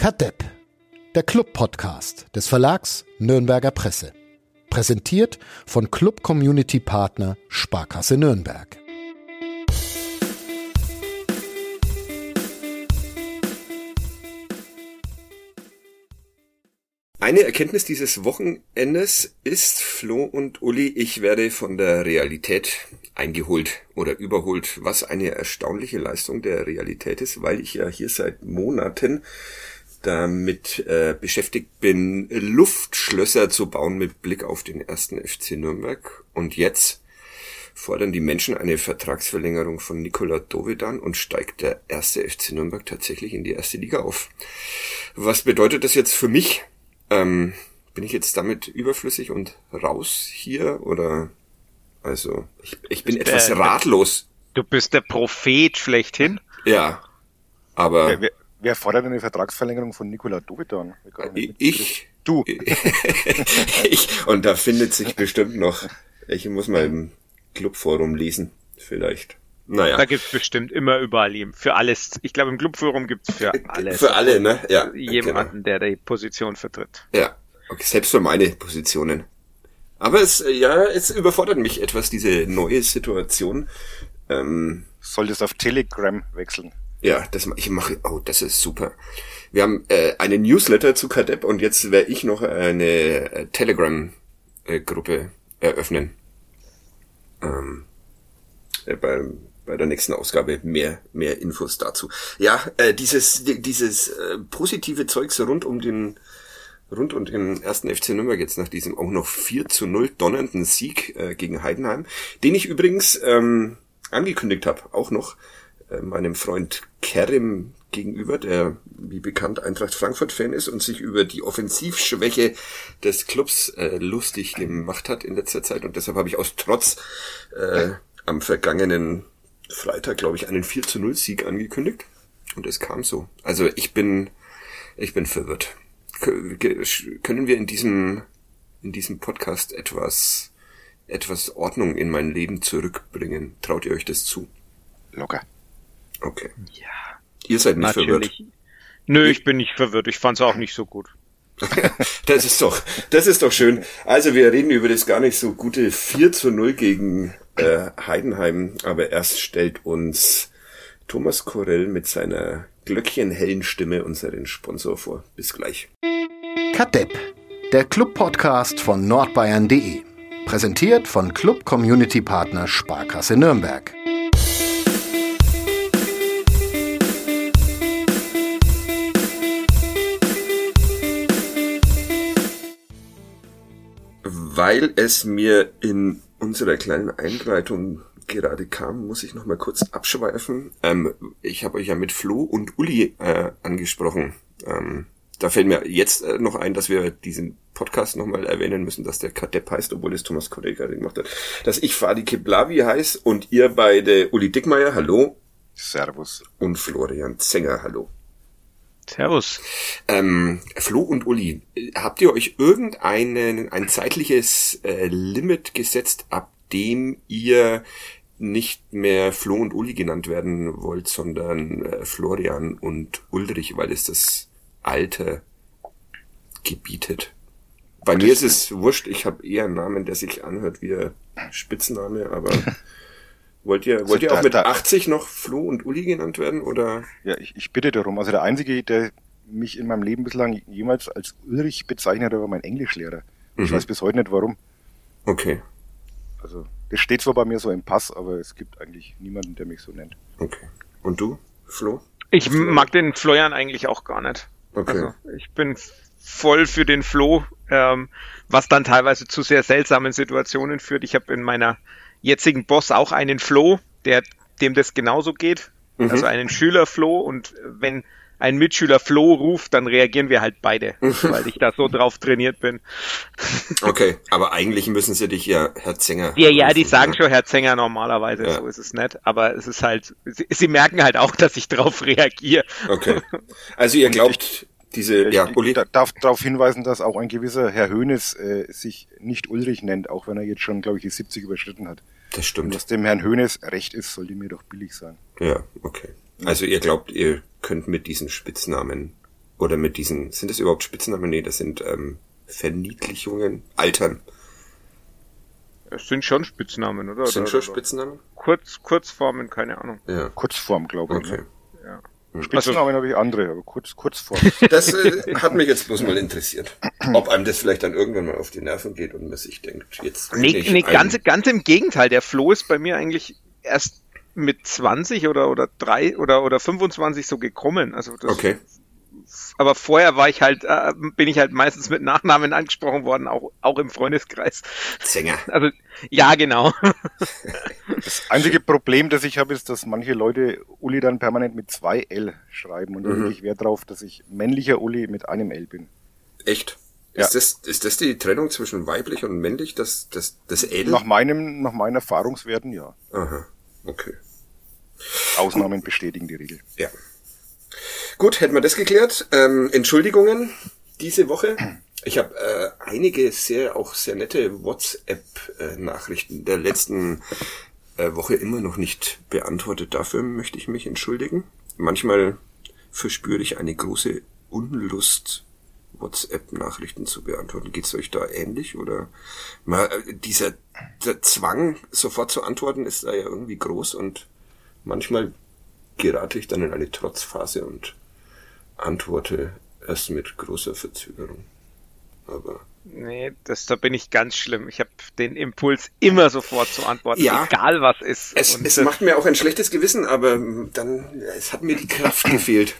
Kadepp, der Club-Podcast des Verlags Nürnberger Presse. Präsentiert von Club Community Partner Sparkasse Nürnberg. Eine Erkenntnis dieses Wochenendes ist, Flo und Uli, ich werde von der Realität eingeholt oder überholt, was eine erstaunliche Leistung der Realität ist, weil ich ja hier seit Monaten damit äh, beschäftigt bin, Luftschlösser zu bauen mit Blick auf den ersten FC Nürnberg. Und jetzt fordern die Menschen eine Vertragsverlängerung von Nikola Dovedan und steigt der erste FC Nürnberg tatsächlich in die erste Liga auf. Was bedeutet das jetzt für mich? Ähm, bin ich jetzt damit überflüssig und raus hier oder also ich, ich bin etwas der, ratlos. Du bist der Prophet schlechthin. Ja, aber wer, fordert eine Vertragsverlängerung von Nikola Dovedan? Ich. Du. ich und da findet sich bestimmt noch. Ich muss mal im Clubforum lesen, vielleicht. Naja. Da gibt's bestimmt immer überall ihm. Für alles. Ich glaube, im Clubforum gibt's für alles. Für alle, ne? Ja. Jemanden, genau. der die Position vertritt. Ja. Okay, selbst für meine Positionen. Aber es, ja, es überfordert mich etwas, diese neue Situation. Ähm, Solltest auf Telegram wechseln. Ja, das ich mache. Oh, das ist super. Wir haben äh, eine Newsletter zu Kadepp und jetzt werde ich noch eine äh, Telegram-Gruppe eröffnen. Ähm, äh, beim bei der nächsten Ausgabe mehr, mehr Infos dazu. Ja, äh, dieses, dieses äh, positive Zeugs rund um den, rund um den ersten FC Nürnberg jetzt nach diesem auch noch 4 zu 0 donnernden Sieg äh, gegen Heidenheim, den ich übrigens ähm, angekündigt habe, auch noch meinem Freund Kerim gegenüber, der wie bekannt Eintracht Frankfurt Fan ist und sich über die Offensivschwäche des Clubs äh, lustig gemacht hat in letzter Zeit und deshalb habe ich aus Trotz äh, am vergangenen Freitag, glaube ich, einen 4 zu 0 Sieg angekündigt. Und es kam so. Also ich bin, ich bin verwirrt. Können wir in diesem, in diesem Podcast etwas, etwas Ordnung in mein Leben zurückbringen? Traut ihr euch das zu? Locker. Okay. Ja. Ihr seid nicht Natürlich. verwirrt. Nö, ich bin nicht verwirrt. Ich fand's auch nicht so gut. das ist doch, das ist doch schön. Also wir reden über das gar nicht so gute 4 zu 0 gegen äh, Heidenheim, aber erst stellt uns Thomas Korell mit seiner glöckchenhellen Stimme unseren Sponsor vor. Bis gleich. Kadepp, der Club-Podcast von nordbayern.de. Präsentiert von Club Community Partner Sparkasse Nürnberg. Weil es mir in unserer kleinen Einleitung gerade kam, muss ich noch mal kurz abschweifen. Ähm, ich habe euch ja mit Flo und Uli äh, angesprochen. Ähm, da fällt mir jetzt äh, noch ein, dass wir diesen Podcast nochmal erwähnen müssen, dass der Kadepp heißt, obwohl es Thomas Kollege gerade gemacht hat. Dass ich Fadi Kiblavi heiß und ihr beide Uli Dickmeier, hallo. Servus. Und Florian Zenger, hallo. Servus. Ähm, Flo und Uli, habt ihr euch irgendeinen ein zeitliches äh, Limit gesetzt, ab dem ihr nicht mehr Flo und Uli genannt werden wollt, sondern äh, Florian und Ulrich, weil es das Alter gebietet? Bei mir ist es wurscht, ich habe eher einen Namen, der sich anhört wie Spitzname, aber Wollt ihr, wollt ihr auch mit 80 noch Flo und Uli genannt werden, oder? Ja, ich, ich bitte darum. Also der Einzige, der mich in meinem Leben bislang jemals als Ulrich bezeichnet hat, war mein Englischlehrer. Ich mhm. weiß bis heute nicht warum. Okay. Also, das steht zwar bei mir so im Pass, aber es gibt eigentlich niemanden, der mich so nennt. Okay. Und du, Flo? Ich Flo? mag den Florian eigentlich auch gar nicht. Okay. Also, ich bin voll für den Flo, ähm, was dann teilweise zu sehr seltsamen Situationen führt. Ich habe in meiner jetzigen Boss auch einen Flo, der dem das genauso geht. Mhm. Also einen Schüler Flo und wenn ein Mitschüler Flo ruft, dann reagieren wir halt beide, weil ich da so drauf trainiert bin. Okay, aber eigentlich müssen sie dich ja Herr Zenger. Ja, ja, die sagen schon Herr Zenger normalerweise, ja. so ist es nicht. Aber es ist halt, sie, sie merken halt auch, dass ich drauf reagiere. Okay. Also ihr glaubt, diese, ich, ja, Uli. darf darauf hinweisen, dass auch ein gewisser Herr Hönes äh, sich nicht Ulrich nennt, auch wenn er jetzt schon, glaube ich, die 70 überschritten hat. Das stimmt. Und was dem Herrn Hönes recht ist, sollte mir doch billig sein. Ja, okay. Also ihr glaubt, ihr könnt mit diesen Spitznamen Oder mit diesen, sind das überhaupt Spitznamen? Nee, das sind ähm, Verniedlichungen, Altern. Es sind schon Spitznamen, oder? Sind oder, schon Spitznamen? Kurz, Kurzformen, keine Ahnung. Ja. Kurzform, glaube ich. Okay. Ne? Spitznamen habe ich andere, aber kurz, Kurzform. Das äh, hat mich jetzt bloß mal interessiert. Ob einem das vielleicht dann irgendwann mal auf die Nerven geht und man sich denkt, jetzt. Nee, nee ganz, ganz im Gegenteil. Der Flo ist bei mir eigentlich erst mit 20 oder, oder drei oder, oder 25 so gekommen. Also das, okay aber vorher war ich halt, äh, bin ich halt meistens mit Nachnamen angesprochen worden, auch, auch im Freundeskreis. Sänger. Also, ja, genau. Das einzige Problem, das ich habe, ist, dass manche Leute Uli dann permanent mit zwei L schreiben und da mhm. ich Wert darauf, dass ich männlicher Uli mit einem L bin. Echt? Ja. Ist, das, ist das die Trennung zwischen weiblich und männlich, das, das, das L? Nach meinem, nach meinen Erfahrungswerten, ja. Aha, okay. Ausnahmen bestätigen die Regel. Ja. Gut, hätten wir das geklärt. Ähm, Entschuldigungen diese Woche. Ich habe äh, einige sehr, auch sehr nette WhatsApp-Nachrichten der letzten äh, Woche immer noch nicht beantwortet. Dafür möchte ich mich entschuldigen. Manchmal verspüre ich eine große Unlust, WhatsApp-Nachrichten zu beantworten. Geht's euch da ähnlich? Oder mal, äh, dieser Zwang, sofort zu antworten, ist da ja irgendwie groß und manchmal gerate ich dann in eine Trotzphase und antworte erst mit großer Verzögerung. Aber. Nee, das, da bin ich ganz schlimm. Ich habe den Impuls, immer sofort zu antworten, ja, egal was ist. Es, es macht mir auch ein schlechtes Gewissen, aber dann, es hat mir die Kraft gefehlt.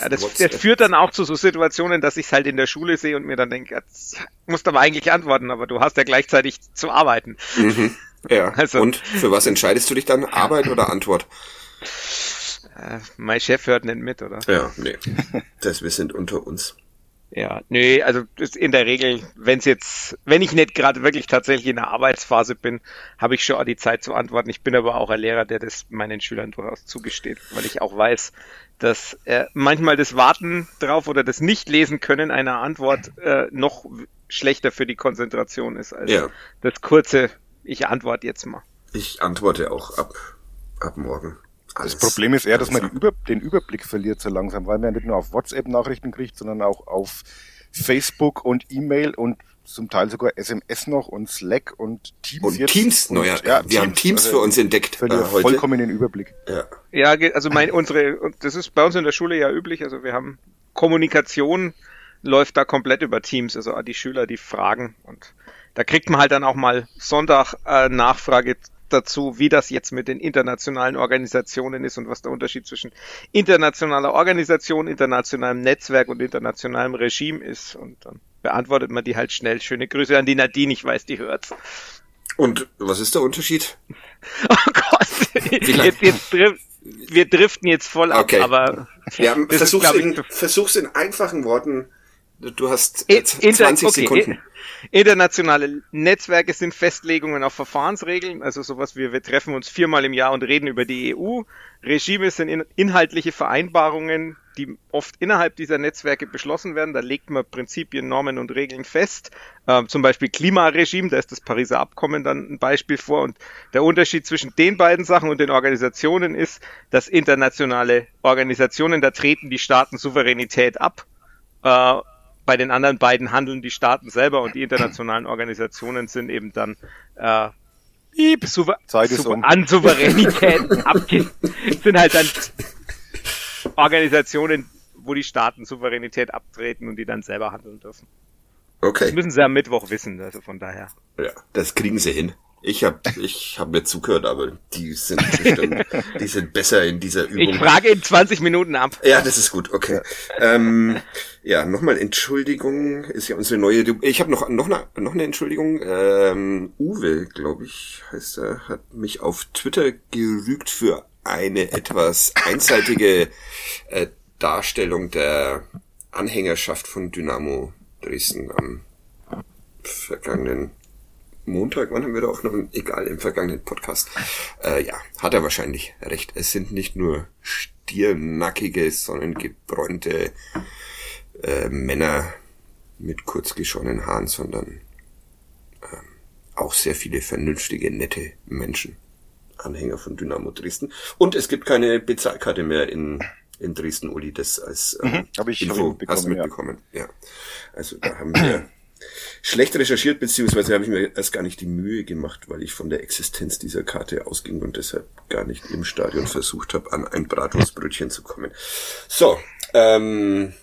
Ja, das, das, führt dann auch zu so Situationen, dass ich es halt in der Schule sehe und mir dann denke, jetzt musst aber eigentlich antworten, aber du hast ja gleichzeitig zu arbeiten. Mhm. Ja. Also, und für was entscheidest du dich dann? Arbeit oder Antwort? Äh, mein Chef hört nicht mit, oder? Ja, nee. Das, wir sind unter uns. Ja, nee, also in der Regel, wenn es jetzt, wenn ich nicht gerade wirklich tatsächlich in der Arbeitsphase bin, habe ich schon auch die Zeit zu antworten. Ich bin aber auch ein Lehrer, der das meinen Schülern durchaus zugesteht, weil ich auch weiß, dass äh, manchmal das Warten drauf oder das Nicht-Lesen können einer Antwort äh, noch schlechter für die Konzentration ist als ja. das kurze, ich antworte jetzt mal. Ich antworte auch ab, ab morgen. Alles, das Problem ist eher, dass man Über den Überblick verliert so langsam, weil man nicht nur auf WhatsApp Nachrichten kriegt, sondern auch auf Facebook und E-Mail und zum Teil sogar SMS noch und Slack und Teams. Und jetzt. Teams, und, neuer, ja, wir Teams, haben Teams also für uns entdeckt. Äh, heute. Vollkommen den Überblick. Ja. ja, also mein, unsere, das ist bei uns in der Schule ja üblich, also wir haben Kommunikation läuft da komplett über Teams, also die Schüler, die fragen und da kriegt man halt dann auch mal Sonntag äh, Nachfrage dazu, wie das jetzt mit den internationalen Organisationen ist und was der Unterschied zwischen internationaler Organisation, internationalem Netzwerk und internationalem Regime ist. Und dann beantwortet man die halt schnell. Schöne Grüße an die Nadine, ich weiß, die hört's. Und was ist der Unterschied? Oh Gott, jetzt, jetzt drift, wir driften jetzt voll ab, okay. aber ja, versuch's, ist, in, versuch's in einfachen Worten. Du hast äh, 20 okay. Sekunden. Internationale Netzwerke sind Festlegungen auf Verfahrensregeln, also sowas wie wir treffen uns viermal im Jahr und reden über die EU. Regime sind in, inhaltliche Vereinbarungen, die oft innerhalb dieser Netzwerke beschlossen werden. Da legt man Prinzipien, Normen und Regeln fest. Ähm, zum Beispiel Klimaregime, da ist das Pariser Abkommen dann ein Beispiel vor. Und der Unterschied zwischen den beiden Sachen und den Organisationen ist, dass internationale Organisationen, da treten die Staaten Souveränität ab. Äh, bei den anderen beiden handeln die Staaten selber und die internationalen Organisationen sind eben dann äh, Souver Zeit ist um. an Souveränität abge sind halt dann Organisationen, wo die Staaten Souveränität abtreten und die dann selber handeln dürfen. Okay. Das müssen sie am Mittwoch wissen, also von daher. Ja, das kriegen sie hin. Ich habe ich hab mir zugehört, aber die sind bestimmt, die sind besser in dieser Übung. Ich frage in 20 Minuten ab. Ja, das ist gut, okay. Ja, ähm, ja nochmal Entschuldigung, ist ja unsere neue, ich habe noch, noch, eine, noch eine Entschuldigung. Ähm, Uwe, glaube ich, heißt er, hat mich auf Twitter gerügt für eine etwas einseitige äh, Darstellung der Anhängerschaft von Dynamo Dresden am vergangenen Montag, wann haben wir da auch noch, egal, im vergangenen Podcast. Äh, ja, hat er wahrscheinlich recht. Es sind nicht nur stiernackige, sondern gebräunte äh, Männer mit kurz geschorenen Haaren, sondern äh, auch sehr viele vernünftige, nette Menschen. Anhänger von Dynamo Dresden. Und es gibt keine Bezahlkarte mehr in in Dresden, Uli, das als ähm, mhm, ich, Info hast mitbekommen. Ja. ja. Also da haben wir schlecht recherchiert, beziehungsweise habe ich mir erst gar nicht die Mühe gemacht, weil ich von der Existenz dieser Karte ausging und deshalb gar nicht im Stadion versucht habe, an ein Bratwurstbrötchen zu kommen. So, ähm,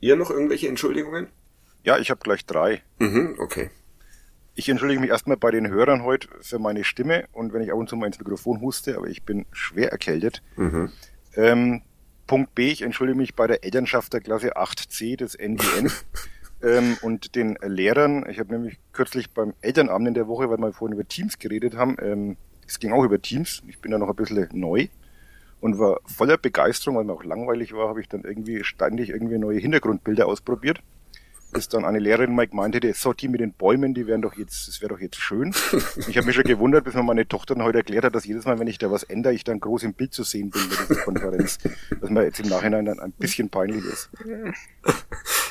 ihr noch irgendwelche Entschuldigungen? Ja, ich habe gleich drei. Mhm, okay. Ich entschuldige mich erstmal bei den Hörern heute für meine Stimme und wenn ich ab und zu mal ins Mikrofon huste, aber ich bin schwer erkältet. Mhm. Ähm, Punkt B, ich entschuldige mich bei der Elternschaft der Klasse 8c des NGN ähm, und den Lehrern. Ich habe nämlich kürzlich beim Elternabend in der Woche, weil wir vorhin über Teams geredet haben, ähm, es ging auch über Teams, ich bin da noch ein bisschen neu und war voller Begeisterung, weil mir auch langweilig war, habe ich dann irgendwie ständig irgendwie neue Hintergrundbilder ausprobiert bis dann eine Lehrerin mal gemeint hätte, so die mit den Bäumen, die wären doch jetzt, das wäre doch jetzt schön. Ich habe mich schon gewundert, bis mir meine Tochter dann heute erklärt hat, dass jedes Mal, wenn ich da was ändere, ich dann groß im Bild zu sehen bin bei dieser Konferenz. dass mir jetzt im Nachhinein dann ein bisschen peinlich ist.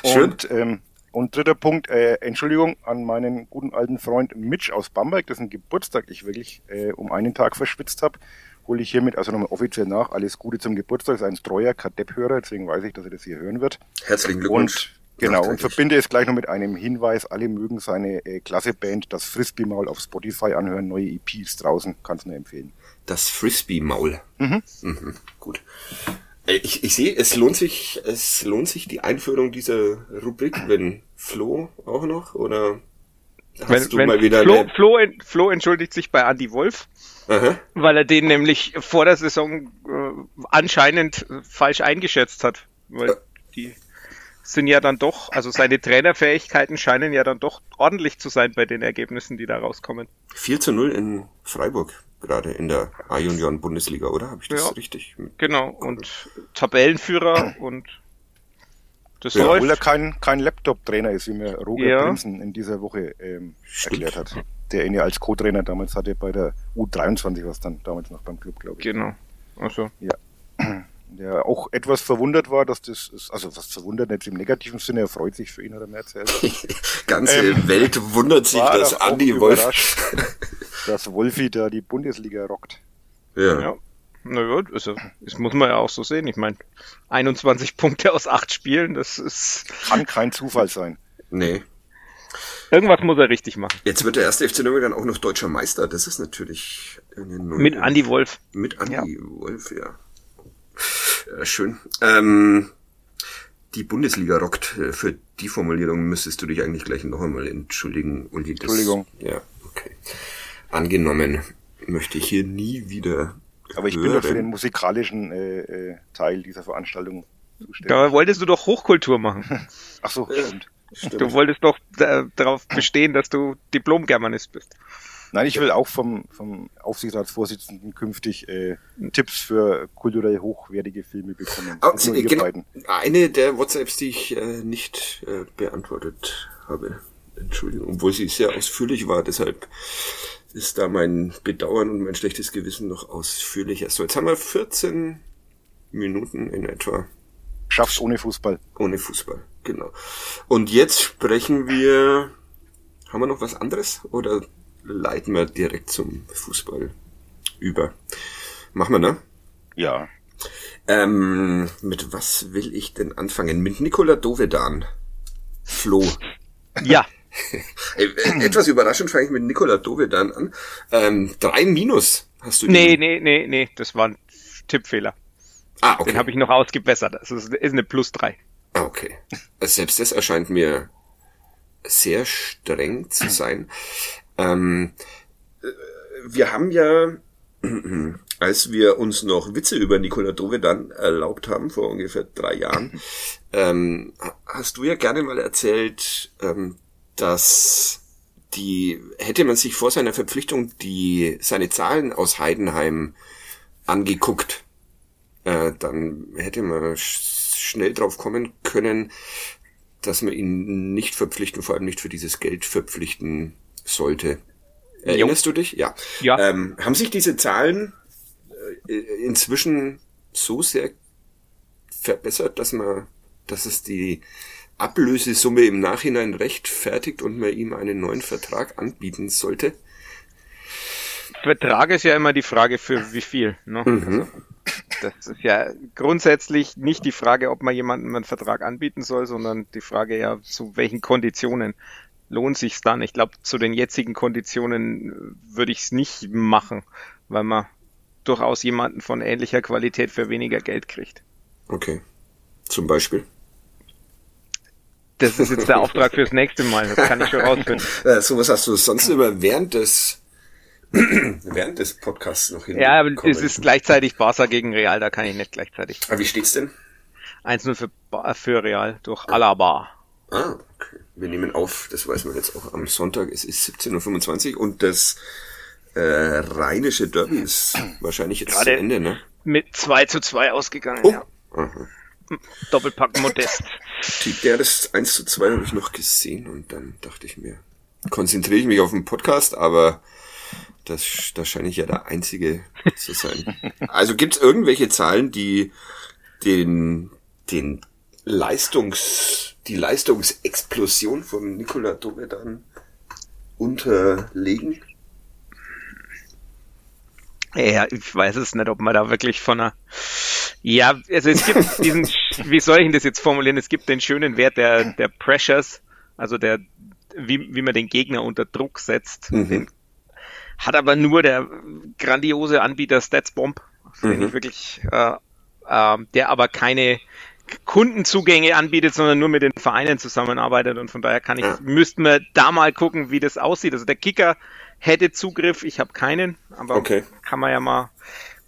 Schön. Und, ähm, und dritter Punkt, äh, Entschuldigung an meinen guten alten Freund Mitch aus Bamberg, dessen Geburtstag ich wirklich äh, um einen Tag verschwitzt habe hole ich hiermit also nochmal offiziell nach. Alles Gute zum Geburtstag. Ist ein treuer Kadepp-Hörer, deswegen weiß ich, dass er das hier hören wird. Herzlichen Glückwunsch. Und Genau, und verbinde es gleich noch mit einem Hinweis. Alle mögen seine äh, Klasse-Band, das Frisbee-Maul auf Spotify anhören. Neue EP ist draußen, kannst nur empfehlen. Das Frisbee-Maul. Mhm. Mhm, gut. Äh, ich, ich sehe, es lohnt sich, es lohnt sich die Einführung dieser Rubrik, wenn Flo auch noch, oder hast wenn, du wenn mal wieder Flo, Flo, Flo entschuldigt sich bei Andy Wolf. Aha. weil er den nämlich vor der Saison äh, anscheinend falsch eingeschätzt hat. Weil ja. die sind ja dann doch, also seine Trainerfähigkeiten scheinen ja dann doch ordentlich zu sein bei den Ergebnissen, die da rauskommen. 4 zu 0 in Freiburg, gerade in der A-Junioren-Bundesliga, oder? Habe ich das ja, richtig? Genau, und Tabellenführer und das ja, läuft. Obwohl er kein, kein Laptop-Trainer ist, wie mir Roger ja. Prinzen in dieser Woche ähm, erklärt hat. Der ihn ja als Co-Trainer damals hatte bei der U23, was dann damals noch beim Club, glaube ich. Genau. Also. Ja der auch etwas verwundert war, dass das ist, also was verwundert jetzt im negativen Sinne, er freut sich für ihn, hat er mir erzählt. Ganze ähm, Welt wundert sich, dass Andi Wolf, dass Wolfi da die Bundesliga rockt. Ja. ja. Na gut, also, das muss man ja auch so sehen. Ich meine, 21 Punkte aus 8 Spielen, das ist... Kann kein Zufall sein. Nee. Irgendwas muss er richtig machen. Jetzt wird der erste FC Nürnberg dann auch noch deutscher Meister. Das ist natürlich... Mit Andi Wolf. Mit Andi ja. Wolf, ja. Äh, schön. Ähm, die Bundesliga rockt. Äh, für die Formulierung müsstest du dich eigentlich gleich noch einmal entschuldigen, Uli. Das, Entschuldigung. Ja, okay. Angenommen möchte ich hier nie wieder. Aber ich hören. bin doch für den musikalischen äh, äh, Teil dieser Veranstaltung zuständig. Da wolltest du doch Hochkultur machen. Ach so, stimmt. stimmt. Du wolltest doch äh, darauf bestehen, dass du Diplom-Germanist bist. Nein, ich will auch vom, vom Aufsichtsratsvorsitzenden künftig äh, Tipps für kulturell hochwertige Filme bekommen. Oh, Sie, genau, eine der WhatsApps, die ich äh, nicht äh, beantwortet habe. Entschuldigung, obwohl sie sehr ausführlich war, deshalb ist da mein Bedauern und mein schlechtes Gewissen noch ausführlicher. So, jetzt haben wir 14 Minuten in etwa. Schaffst ohne Fußball. Ohne Fußball, genau. Und jetzt sprechen wir, haben wir noch was anderes? Oder leiten wir direkt zum Fußball über. Machen wir, ne? Ja. Ähm, mit was will ich denn anfangen? Mit Nikola Dovedan. Flo. Ja. Äh, etwas überraschend fange ich mit Nikola Dovedan an. Ähm, drei Minus hast du. Nee, nee, nee, nee, das war ein Tippfehler. Ah, okay. Den habe ich noch ausgebessert. Das ist, ist eine Plus drei. Ah, okay. Selbst das erscheint mir sehr streng zu sein. Ähm, äh, wir haben ja, als wir uns noch Witze über Nikola Dovedan erlaubt haben, vor ungefähr drei Jahren, ähm, hast du ja gerne mal erzählt, ähm, dass die, hätte man sich vor seiner Verpflichtung die, seine Zahlen aus Heidenheim angeguckt, äh, dann hätte man schnell drauf kommen können, dass man ihn nicht verpflichten, vor allem nicht für dieses Geld verpflichten sollte. Erinnerst jo. du dich? Ja. ja. Ähm, haben sich diese Zahlen äh, inzwischen so sehr verbessert, dass man, dass es die Ablösesumme im Nachhinein rechtfertigt und man ihm einen neuen Vertrag anbieten sollte? Vertrag ist ja immer die Frage für wie viel. Ne? Mhm. Das ist ja grundsätzlich nicht die Frage, ob man jemandem einen Vertrag anbieten soll, sondern die Frage ja, zu welchen Konditionen lohnt sich's dann? Ich glaube, zu den jetzigen Konditionen würde ich es nicht machen, weil man durchaus jemanden von ähnlicher Qualität für weniger Geld kriegt. Okay. Zum Beispiel? Das ist jetzt der Auftrag fürs nächste Mal, das kann ich schon rausfinden. Äh, so was hast du sonst immer während des während des Podcasts noch hin. Ja, aber es ist gleichzeitig Barca gegen Real, da kann ich nicht gleichzeitig. Aber wie steht's denn? 1-0 für, für Real durch Alaba. Ah, okay. Wir nehmen auf, das weiß man jetzt auch am Sonntag, es ist 17.25 Uhr und das äh, rheinische Derby ist wahrscheinlich jetzt Gerade zu Ende, ne? Mit 2 zu 2 ausgegangen, Oh. ja. Aha. Doppelpack Modest. Die, der das 1 zu 2 habe ich noch gesehen und dann dachte ich mir, konzentriere ich mich auf den Podcast, aber das, da scheine ich ja der Einzige zu sein. Also gibt es irgendwelche Zahlen, die den, den Leistungs, die Leistungsexplosion von Nikola Dovedan unterlegen? Ja, ich weiß es nicht, ob man da wirklich von einer. Ja, also es gibt diesen, wie soll ich denn das jetzt formulieren? Es gibt den schönen Wert der, der Pressures, also der, wie, wie man den Gegner unter Druck setzt. Mhm. Den hat aber nur der grandiose Anbieter StatsBomb, den Mhm. ich wirklich, äh, äh, der aber keine Kundenzugänge anbietet, sondern nur mit den Vereinen zusammenarbeitet und von daher kann ich, Ja. müssten wir da mal gucken, wie das aussieht. Also der Kicker hätte Zugriff, ich habe keinen, aber Okay. kann man ja mal,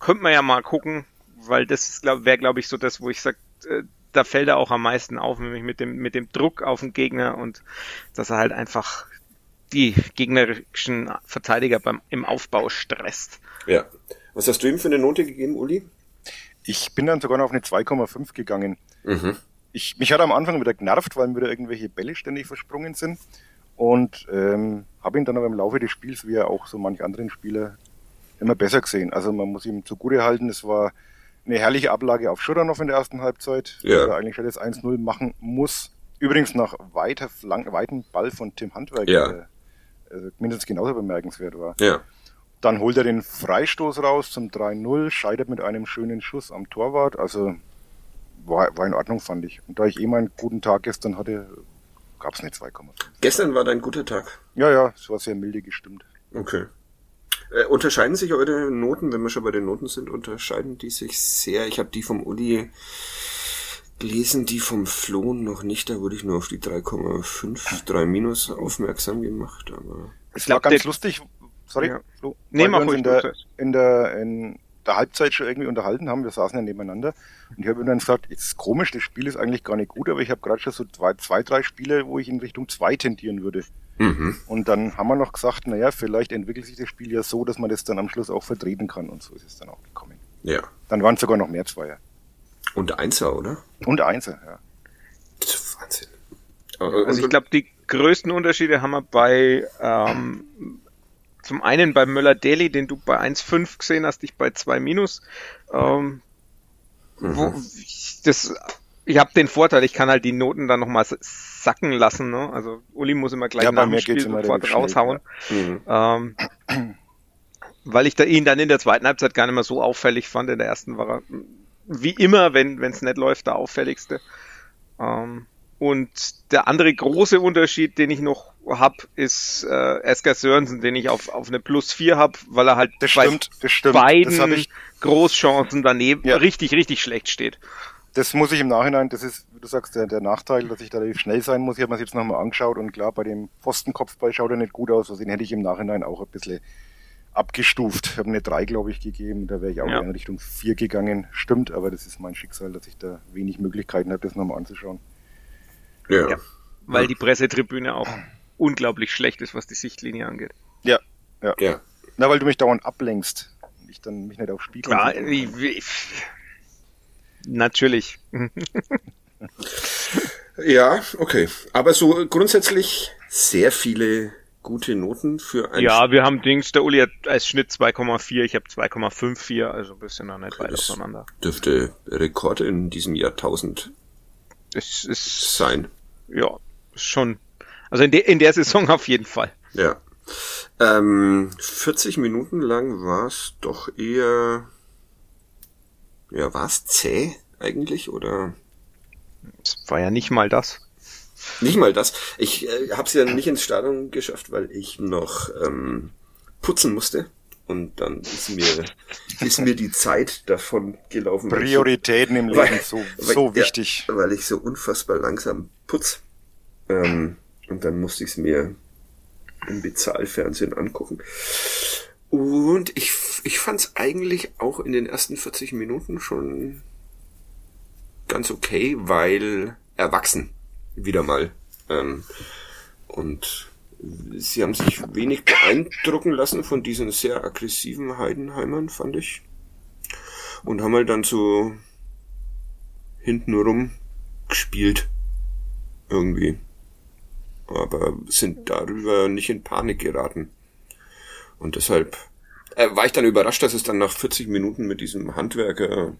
könnte man ja mal gucken, weil das glaub, wäre, glaube ich, so das, wo ich sage, äh, da fällt er auch am meisten auf, nämlich mit dem, mit dem Druck auf den Gegner und dass er halt einfach die gegnerischen Verteidiger beim, im Aufbau stresst. Ja. Was hast du ihm für eine Note gegeben, Uli? Ich bin dann sogar noch auf eine 2,5 gegangen. Mhm. Ich, mich hat am Anfang wieder genervt, weil mir da irgendwelche Bälle ständig versprungen sind. Und ähm, habe ihn dann aber im Laufe des Spiels, wie ja auch so manch anderen Spieler, immer besser gesehen. Also man muss ihm zugute halten, es war eine herrliche Ablage auf Schuranov in der ersten Halbzeit, Ja. der eigentlich schon das 1-0 machen muss. Übrigens nach weiter, lang, weiten Ball von Tim Handwerk, Ja. der äh, mindestens genauso bemerkenswert war. Ja. Dann holt er den Freistoß raus zum 3-0, scheitert mit einem schönen Schuss am Torwart. Also war, war in Ordnung, fand ich. Und da ich eh meinen guten Tag gestern hatte, gab es eine 2,5. Gestern war dein guter Tag. Ja, ja, es war sehr milde gestimmt. Okay. Äh, unterscheiden sich eure Noten, wenn wir schon bei den Noten sind, unterscheiden die sich sehr? Ich habe die vom Uli gelesen, die vom Flo noch nicht. Da wurde ich nur auf die 3,5, 3 minus aufmerksam gemacht. Aber Es war ganz lustig. Sorry, Ja. Flo, Nee, mach wir uns ruhig, in der, in der in der Halbzeit schon irgendwie unterhalten haben. Wir saßen ja nebeneinander und ich habe ihm dann gesagt, jetzt ist komisch, das Spiel ist eigentlich gar nicht gut, aber ich habe gerade schon so zwei, zwei, drei Spiele, wo ich in Richtung zwei tendieren würde. mhm. Und dann haben wir noch gesagt, naja, vielleicht entwickelt sich das Spiel ja so, dass man das dann am Schluss auch vertreten kann. Und so ist es dann auch gekommen. ja. Dann waren es sogar noch mehr Zweier. Und Einser, oder? Und Einser, ja. Das ist Wahnsinn. Also ich glaube, die größten Unterschiede haben wir bei ähm, zum einen bei Möller-Daly, den du bei 1,5 gesehen hast, ich bei 2 minus. Ähm, wo, ich, das, ich habe den Vorteil, ich kann halt die Noten dann nochmal sacken lassen. Ne? Also Uli muss immer gleich Ja, nach dem Spiel sofort raushauen. Mhm. Ähm, weil ich da ihn dann in der zweiten Halbzeit gar nicht mehr so auffällig fand. In der ersten war er wie immer, wenn es nicht läuft, der auffälligste. Ähm, und der andere große Unterschied, den ich noch hab, ist äh, Esker Sörensen, den ich auf, auf eine Plus 4 hab, weil er halt Das bei stimmt, das stimmt. Das, beiden ich, Großchancen daneben Ja. richtig, richtig schlecht steht. das muss ich im Nachhinein, das ist, wie du sagst, der, der Nachteil, dass ich da relativ schnell sein muss. Ich habe mir das jetzt nochmal angeschaut und klar, bei dem Pfostenkopfball schaut er nicht gut aus. Also den hätte ich im Nachhinein auch ein bisschen abgestuft. Ich habe eine 3, glaube ich, gegeben. Da wäre ich auch Ja. in Richtung 4 gegangen. Stimmt, aber das ist mein Schicksal, dass ich da wenig Möglichkeiten habe, das nochmal anzuschauen. Ja. Ja. Weil die Pressetribüne auch unglaublich schlecht ist, was die Sichtlinie angeht. Ja, ja. ja. Na, weil du mich dauernd ablenkst. Und ich dann mich nicht auf Spiel Ja, konzentrieren kann. ich, ich, natürlich. Ja, okay. Aber so grundsätzlich sehr viele gute Noten für ein Ja, wir haben Dings, der Uli hat als Schnitt 2,4, ich habe 2,54, also ein bisschen noch nicht weit Das- auseinander. dürfte Rekord in diesem Jahrtausend Es ist, sein. Ja, schon, also in, der in der Saison auf jeden Fall. Ja. Ähm, 40 Minuten lang war es doch eher ja, war's zäh eigentlich oder? Es war ja nicht mal das. Nicht mal das. Ich äh, habe es ja nicht ins Stadion geschafft, weil ich noch ähm, putzen musste. Und dann ist mir, ist mir die Zeit davon gelaufen. Prioritäten im Leben, weil, so, so weil, wichtig. Ja, weil ich so unfassbar langsam putz. Ähm, und dann musste ich es mir im Bezahlfernsehen angucken. Und ich, ich fand es eigentlich auch in den ersten 40 Minuten schon ganz okay, weil erwachsen wieder mal. Ähm, und sie haben sich wenig beeindrucken lassen von diesen sehr aggressiven Heidenheimern, fand ich. Und haben halt dann so hintenrum gespielt. Irgendwie. Aber sind darüber nicht in Panik geraten. Und deshalb äh, war ich dann überrascht, dass es dann nach 40 Minuten mit diesem Handwerker,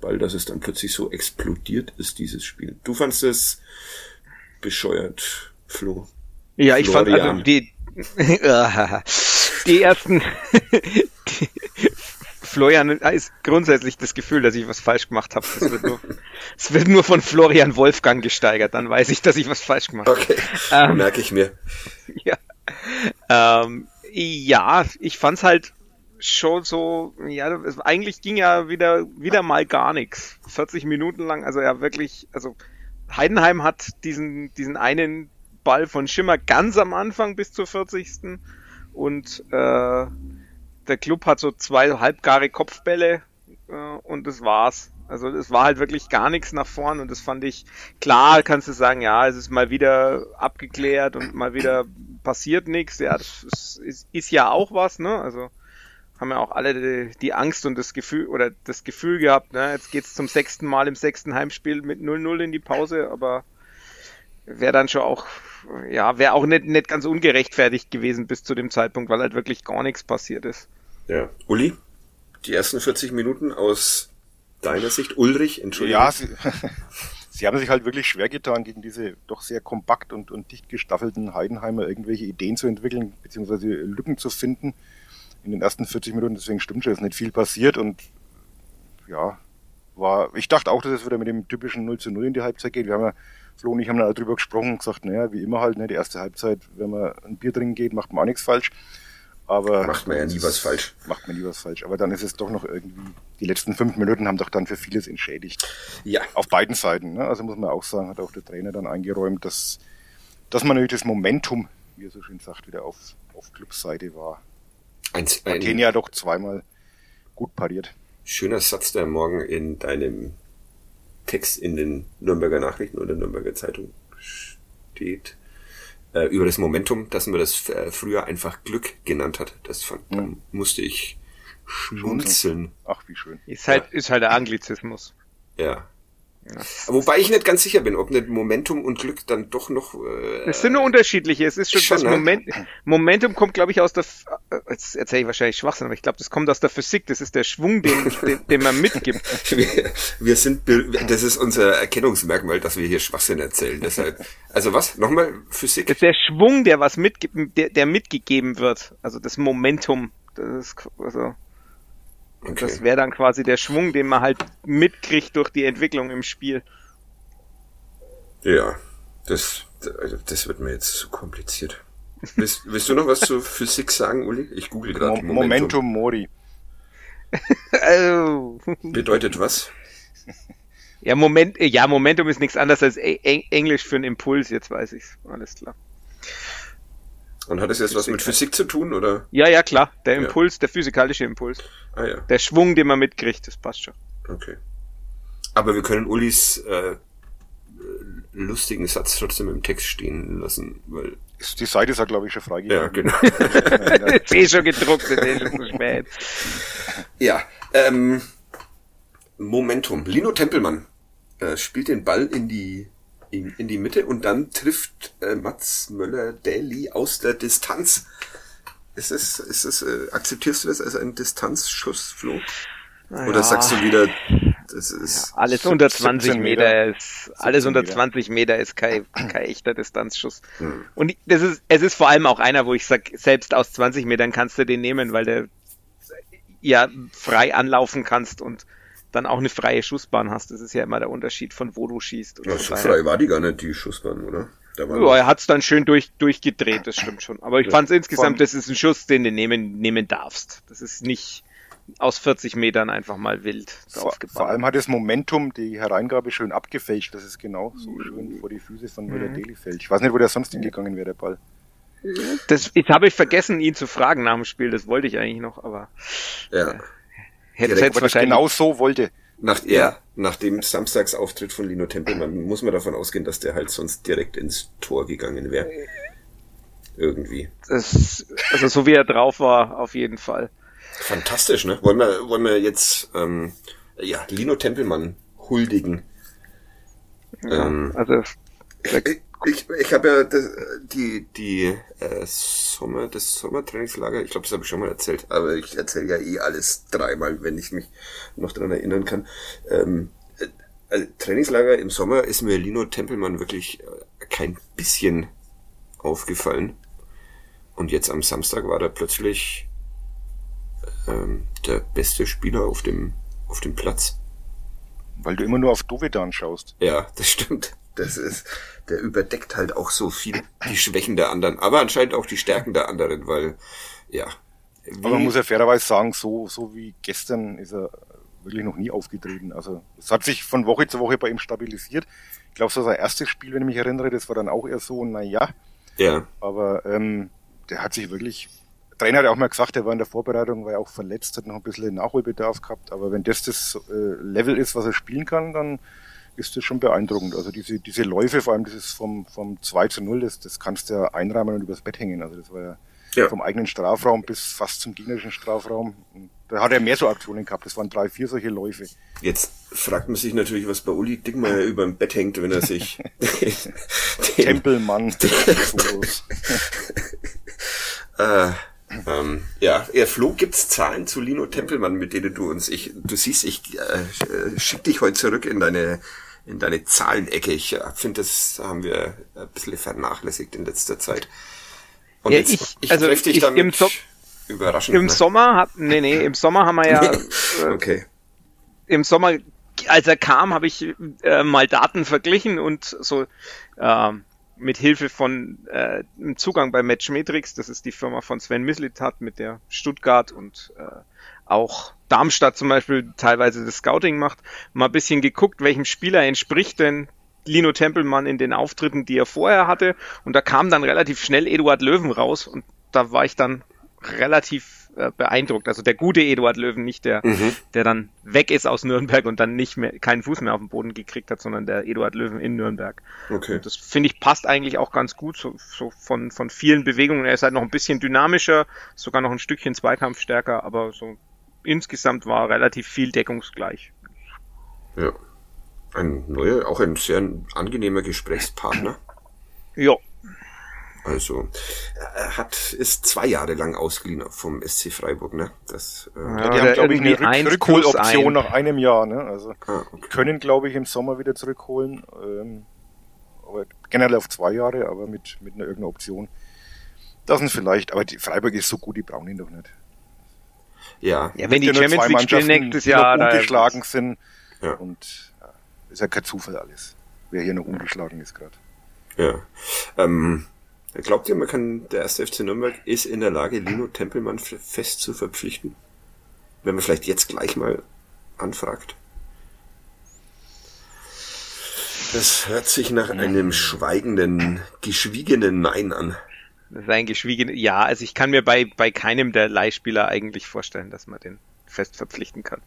weil dass es dann plötzlich so explodiert ist, dieses Spiel. Du fandst es bescheuert, Flo. Ja, ich Florian. fand also die, die ersten, die, Florian ist grundsätzlich das Gefühl, dass ich was falsch gemacht habe. Es wird, wird nur von Florian Wolfgang gesteigert, dann weiß ich, dass ich was falsch gemacht habe. Okay, ähm, merke ich mir. Ja, ähm, ja ich fand's halt schon so, ja, es, eigentlich ging ja wieder, wieder mal gar nichts. 40 Minuten lang, also ja wirklich, also Heidenheim hat diesen, diesen einen Ball von Schimmer ganz am Anfang bis zur 40. Und äh, der Club hat so zwei halbgare Kopfbälle äh, und das war's. Also es war halt wirklich gar nichts nach vorn und das fand ich, klar kannst du sagen, ja, es ist mal wieder abgeklärt und mal wieder passiert nichts. Ja, das ist, ist ja auch was, ne? Also haben ja auch alle die, die, Angst und das Gefühl oder das Gefühl gehabt, ne, jetzt geht's zum sechsten Mal im sechsten Heimspiel mit 0-0 in die Pause, aber wäre dann schon auch, ja, wäre auch nicht, nicht ganz ungerechtfertigt gewesen bis zu dem Zeitpunkt, weil halt wirklich gar nichts passiert ist. Ja. Uli, die ersten 40 Minuten aus deiner Sicht, Ulrich, Entschuldigung. Ja, sie, sie haben sich halt wirklich schwer getan, gegen diese doch sehr kompakt und, und dicht gestaffelten Heidenheimer irgendwelche Ideen zu entwickeln, beziehungsweise Lücken zu finden in den ersten 40 Minuten, deswegen stimmt schon, ist nicht viel passiert und ja, war, ich dachte auch, dass es wieder mit dem typischen 0 zu 0 in die Halbzeit geht. Wir haben ja, Flo und ich haben da drüber gesprochen und gesagt, naja, wie immer halt, ne, die erste Halbzeit, wenn man ein Bier trinken geht, macht man auch nichts falsch. Aber macht man ja nie was falsch. Macht man nie was falsch. Aber dann ist es doch noch irgendwie, die letzten fünf Minuten haben doch dann für vieles entschädigt. Ja. Auf beiden Seiten. Ne? Also muss man auch sagen, hat auch der Trainer dann eingeräumt, dass, dass man natürlich das Momentum, wie er so schön sagt, wieder auf, auf Clubseite war. Ein, ein, Athen ja doch zweimal gut pariert. Schöner Satz, der morgen in deinem Text in den Nürnberger Nachrichten oder Nürnberger Zeitung steht. Äh, über das Momentum, dass man das äh, früher einfach Glück genannt hat. Das fand, mhm. musste ich schmunzeln. Ach, wie schön. Ist halt, ja. ist halt der Anglizismus. Ja. Ja. Wobei ich nicht ganz sicher bin, ob nicht Momentum und Glück dann doch noch. Äh, es sind nur unterschiedliche. Es ist schon, schon das ne? Moment, Momentum kommt, glaube ich, aus der. Äh, jetzt erzähle ich wahrscheinlich Schwachsinn, aber ich glaube, das kommt aus der Physik. Das ist der Schwung, den, den, den man mitgibt. wir, wir sind, das ist unser Erkennungsmerkmal, dass wir hier Schwachsinn erzählen. Deshalb, also was? Nochmal Physik? Das ist der Schwung, der was mitgibt, der, der mitgegeben wird. Also das Momentum. Das ist also. Okay. Das wäre dann quasi der Schwung, den man halt mitkriegt durch die Entwicklung im Spiel. Ja, das, also das wird mir jetzt zu kompliziert. Willst, willst du noch was zur Physik sagen, Uli? Ich google gerade Mo Momentum. Momentum Mori. Bedeutet was? Ja, Moment, ja, Momentum ist nichts anderes als Englisch für einen Impuls, jetzt weiß ich's. Alles klar. Und hat es jetzt was mit Physik zu tun, oder? Ja, ja, klar. Der Impuls, ja. der physikalische Impuls. Ah, ja. Der Schwung, den man mitkriegt, das passt schon. Okay. Aber wir können Ulis äh, lustigen Satz trotzdem im Text stehen lassen, weil. Die Seite ist ja, glaube ich, schon freigegeben. Ja, genau. ist eh schon gedruckt, ist eh schon spät. Ja, ähm, Momentum. Lino Tempelmann äh, spielt den Ball in die in, in die Mitte und dann trifft äh, Mats Möller-Daly aus der Distanz. Ist es, ist es, äh, akzeptierst du das als einen Distanzschuss, Flo? Naja. Oder sagst du wieder, das ist. Ja, alles unter 20 Meter, Meter ist, alles unter 20 Meter ist kein, kein echter Distanzschuss. Hm. Und das ist, es ist vor allem auch einer, wo ich sag, selbst aus 20 Metern kannst du den nehmen, weil der ja frei anlaufen kannst und dann auch eine freie Schussbahn hast. Das ist ja immer der Unterschied von wo du schießt. Ja, so frei war die gar nicht, die Schussbahn, oder? ja, er hat es dann schön durch, durchgedreht, das stimmt schon. Aber ich ja, fand es insgesamt, das ist ein Schuss, den du nehmen, nehmen darfst. Das ist nicht aus 40 Metern einfach mal wild vor, vor allem hat das Momentum die Hereingabe schön abgefälscht. Das ist genau so schön vor die Füße von Müller mhm. Deli fällt. Ich weiß nicht, wo der sonst hingegangen wäre, der Ball. Das, jetzt habe ich vergessen, ihn zu fragen nach dem Spiel. Das wollte ich eigentlich noch, aber ja. Äh, hätte es wahrscheinlich genau so wollte. Nach, ja, nach dem Samstagsauftritt von Lino Tempelmann muss man davon ausgehen, dass der halt sonst direkt ins Tor gegangen wäre. Irgendwie. Das, also so wie er drauf war, auf jeden Fall. Fantastisch, ne? Wollen wir, wollen wir jetzt ähm, ja, Lino Tempelmann huldigen? Ja, ähm, also ich, ich, ich habe ja das, die die äh, Sommer das Sommertrainingslager, ich glaube, das habe ich schon mal erzählt, aber ich erzähle ja eh alles dreimal, wenn ich mich noch dran erinnern kann. Ähm, äh, also Trainingslager im Sommer ist mir Lino Tempelmann wirklich äh, kein bisschen aufgefallen. Und jetzt am Samstag war da plötzlich ähm, der beste Spieler auf dem auf dem Platz. Weil du immer nur auf Dovedan schaust. Ja, das stimmt. Das ist, der überdeckt halt auch so viel die Schwächen der anderen, aber anscheinend auch die Stärken der anderen, weil, ja. Aber man muss ja fairerweise sagen, so, so wie gestern ist er wirklich noch nie aufgetreten. Also, es hat sich von Woche zu Woche bei ihm stabilisiert. Ich glaube, so sein erstes Spiel, wenn ich mich erinnere, das war dann auch eher so, naja. Ja. Aber, ähm, der hat sich wirklich, der Trainer hat ja auch mal gesagt, er war in der Vorbereitung, war ja auch verletzt, hat noch ein bisschen Nachholbedarf gehabt. Aber wenn das das äh, Level ist, was er spielen kann, dann ist das schon beeindruckend. Also diese, diese Läufe, vor allem dieses vom, vom 2 zu 0, das, das kannst du ja einrahmen und übers Bett hängen. Also das war ja, ja. vom eigenen Strafraum bis fast zum gegnerischen Strafraum. Und da hat er mehr so Aktionen gehabt. Das waren drei, vier solche Läufe. Jetzt fragt man sich natürlich, was bei Uli Dickmeyer über dem Bett hängt, wenn er sich den, Tempelmann. äh, ähm, ja, er Flo, gibt's Zahlen zu Lino Tempelmann, mit denen du uns, ich, du siehst, ich äh, schick dich heute zurück in deine in deine Zahlenecke. Ich äh, finde, das haben wir ein bisschen vernachlässigt in letzter Zeit. Und ja, jetzt, ich, ich also ich, damit im, so überraschend. Im ne? Sommer, hab, nee, nee, im Sommer haben wir ja, äh, okay. im Sommer, als er kam, habe ich äh, mal Daten verglichen und so, äh, mit Hilfe von äh, einem Zugang bei Matchmetrics, das ist die Firma von Sven Mislitat, mit der Stuttgart und äh, auch Darmstadt zum Beispiel teilweise das Scouting macht, mal ein bisschen geguckt, welchem Spieler entspricht denn Lino Tempelmann in den Auftritten, die er vorher hatte. Und da kam dann relativ schnell Eduard Löwen raus und da war ich dann relativ äh, beeindruckt. Also der gute Eduard Löwen, nicht der, mhm. der dann weg ist aus Nürnberg und dann nicht mehr keinen Fuß mehr auf den Boden gekriegt hat, sondern der Eduard Löwen in Nürnberg. Okay. Und das finde ich passt eigentlich auch ganz gut, so, so von, von vielen Bewegungen. Er ist halt noch ein bisschen dynamischer, sogar noch ein Stückchen Zweikampfstärker, aber so insgesamt war relativ viel deckungsgleich. Ja. Ein neuer, auch ein sehr angenehmer Gesprächspartner. Ja, also er hat ist zwei Jahre lang ausgeliehen vom SC Freiburg, ne? Das, äh, ja, die haben glaube ich eine Rück Rückholoption nach einem Jahr, ne? Also ah, okay. können glaube ich im Sommer wieder zurückholen, ähm, aber generell auf zwei Jahre, aber mit mit einer irgendeiner Option. Das sind vielleicht, aber die Freiburg ist so gut, die brauchen ihn doch nicht. Ja. Ja, wenn die Champions League spielen nächstes Jahr da ungeschlagen sind ja. und ja, ist ja kein Zufall alles, wer hier noch ungeschlagen ist gerade. Ja. Ähm, Glaubt ihr, man kann, der erste FC Nürnberg ist in der Lage, Lino Tempelmann fest zu verpflichten? Wenn man vielleicht jetzt gleich mal anfragt. Das hört sich nach einem schweigenden, geschwiegenen Nein an. Das ist ein geschwiegenes, ja, also ich kann mir bei, bei keinem der Leihspieler eigentlich vorstellen, dass man den fest verpflichten kann.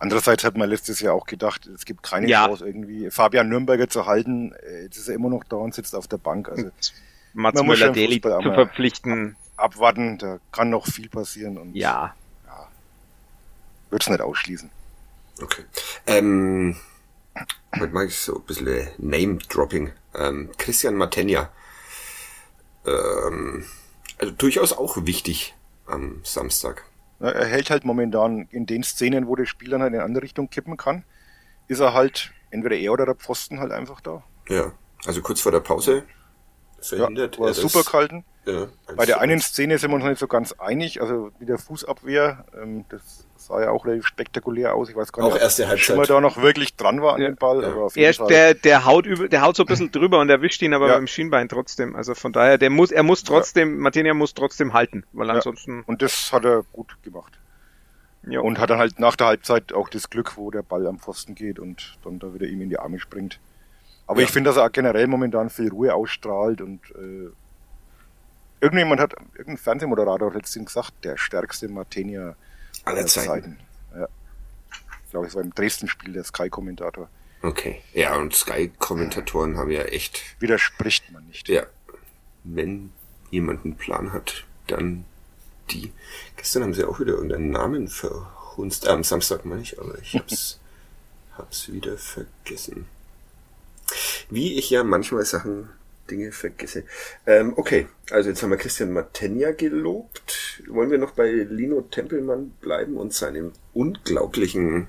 Andererseits hat man letztes Jahr auch gedacht, es gibt keine ja. Chance irgendwie Fabian Nürnberger zu halten. Jetzt ist er immer noch da und sitzt auf der Bank. Also Mats Möller-Daly zu verpflichten. abwarten, da kann noch viel passieren. Und, ja. ja Würde es nicht ausschließen. Okay. Ähm, heute mache ich so ein bisschen Name-Dropping. Ähm, Christian Matenja. Ähm, also durchaus auch wichtig am Samstag. Er hält halt momentan in den Szenen, wo der Spieler halt in eine andere Richtung kippen kann, ist er halt entweder er oder der Pfosten halt einfach da. Ja, also kurz vor der Pause verhindert. Ja, war super gehalten. Ja, Bei der einen Szene sind wir uns nicht so ganz einig, also mit der Fußabwehr, ähm, das sah ja auch relativ spektakulär aus. Ich weiß gar nicht, auch erste Halbzeit. ob er da noch wirklich dran war an ja. dem Ball. Ja. Aber auf jeden er, Fall. Der, der, haut über, der haut so ein bisschen drüber und erwischt ihn aber ja. beim Schienbein trotzdem. Also von daher, der muss, er muss trotzdem, ja. Martinia muss trotzdem halten, weil ansonsten. Und das hat er gut gemacht. Ja. Und hat dann halt nach der Halbzeit auch das Glück, wo der Ball am Pfosten geht und dann da wieder ihm in die Arme springt. Aber ich finde, dass er auch generell momentan viel Ruhe ausstrahlt und äh, irgendjemand hat, irgendein Fernsehmoderator hat letztens gesagt, der stärkste Martenia aller Zeiten. Zeiten. Ja. Ich glaube, es war im Dresden-Spiel der Sky-Kommentator. Okay. Ja, und Sky-Kommentatoren haben ja echt. Widerspricht man nicht. Ja. Wenn jemand einen Plan hat, dann die. Gestern haben sie auch wieder irgendeinen Namen verhunzt. Äh, am Samstag meine ich, aber ich hab's, hab's wieder vergessen. Wie ich ja manchmal Sachen Dinge vergesse. Ähm, okay, also jetzt haben wir Christian Matenja gelobt. Wollen wir noch bei Lino Tempelmann bleiben und seinem unglaublichen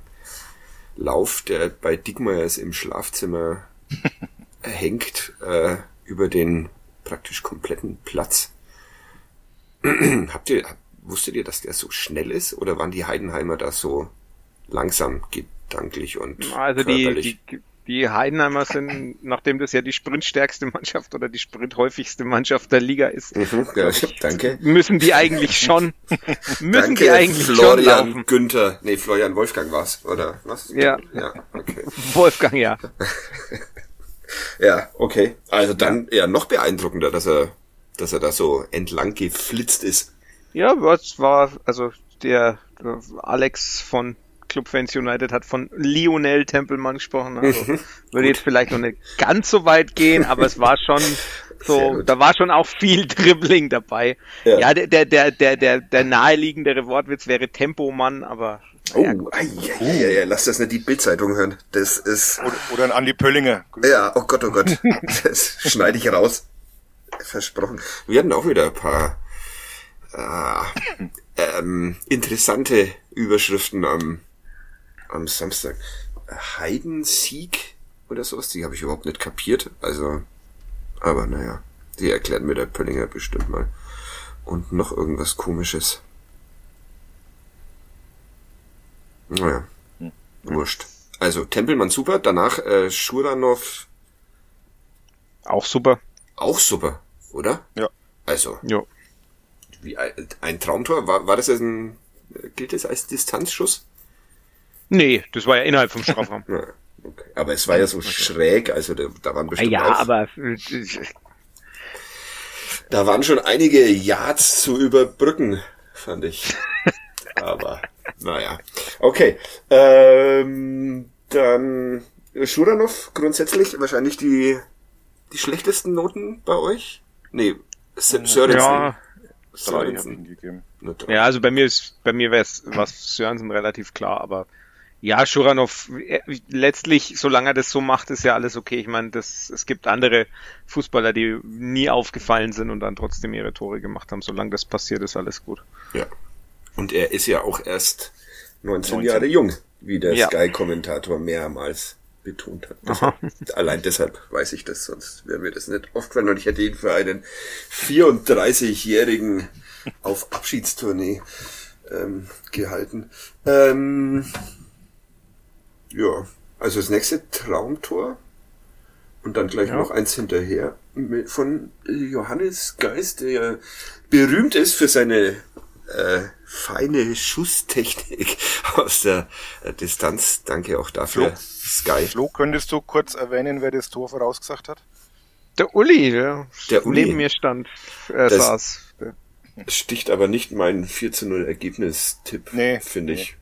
Lauf, der bei Dickmeyers im Schlafzimmer hängt, äh, über den praktisch kompletten Platz. Habt ihr, wusstet ihr, dass der so schnell ist oder waren die Heidenheimer da so langsam gedanklich und also körperlich? die, die die Heidenheimer sind, nachdem das ja die sprintstärkste Mannschaft oder die sprinthäufigste Mannschaft der Liga ist, mhm, ja, ich, danke. müssen die eigentlich schon, müssen danke, die eigentlich Florian schon laufen. Günther, nee, Florian Wolfgang war's, oder was? Ja. Ja, okay. Wolfgang, ja. ja, okay. Also dann ja noch beeindruckender, dass er, dass er da so entlang geflitzt ist. Ja, was war, also der Alex von Club Fans United hat von Lionel Tempelmann gesprochen. Also würde jetzt vielleicht noch nicht ganz so weit gehen, aber es war schon so, da war schon auch viel Dribbling dabei. Ja, ja der, der, der, der, der, der naheliegendere Wortwitz wäre Tempomann, aber Oh, ja, ei, ei, ei, ei, lass das nicht die Bildzeitung hören. Das ist. Oder, oder ein Andi Pöllinger. Ja, oh Gott, oh Gott. Das schneide ich raus. Versprochen. Wir hatten auch wieder ein paar äh, ähm, interessante Überschriften am am Samstag. Heidensieg oder sowas, die habe ich überhaupt nicht kapiert. Also, aber naja, die erklärt mir der Pöllinger bestimmt mal. Und noch irgendwas komisches. Naja, hm. wurscht. Also Tempelmann super, danach äh, Schuranov. Auch super. Auch super, oder? Ja. Also. Ja. Wie ein Traumtor? War, war das ein, gilt das als Distanzschuss? Nee, das war ja innerhalb vom Strafraum. ja, okay. Aber es war ja so okay. schräg, also da, da waren bestimmt Ja, auch, aber da waren schon einige Yards zu überbrücken, fand ich. aber naja, okay. Ähm, dann Schuranov grundsätzlich wahrscheinlich die die schlechtesten Noten bei euch? Nee, Sörensen. Ja, Sörensen. Ja, also bei mir ist bei mir wäre es was Sörensen relativ klar, aber ja, Schuranov, äh, letztlich, solange er das so macht, ist ja alles okay. Ich meine, das, es gibt andere Fußballer, die nie aufgefallen sind und dann trotzdem ihre Tore gemacht haben. Solange das passiert, ist alles gut. Ja. Und er ist ja auch erst 19, 19. Jahre jung, wie der ja. Sky-Kommentator mehrmals betont hat. Deshalb, allein deshalb weiß ich das, sonst wäre mir das nicht aufgefallen und ich hätte ihn für einen 34-Jährigen auf Abschiedstournee ähm, gehalten. Ähm, ja, also das nächste Traumtor und dann gleich ja. noch eins hinterher von Johannes Geist, der berühmt ist für seine äh, feine Schusstechnik aus der äh, Distanz. Danke auch dafür, Flo, Sky. Flo, könntest du kurz erwähnen, wer das Tor vorausgesagt hat? Der Uli, der, der Uli. neben mir stand, äh, das saß. Sticht aber nicht mein 4 zu 0 Ergebnis-Tipp, nee, finde ich.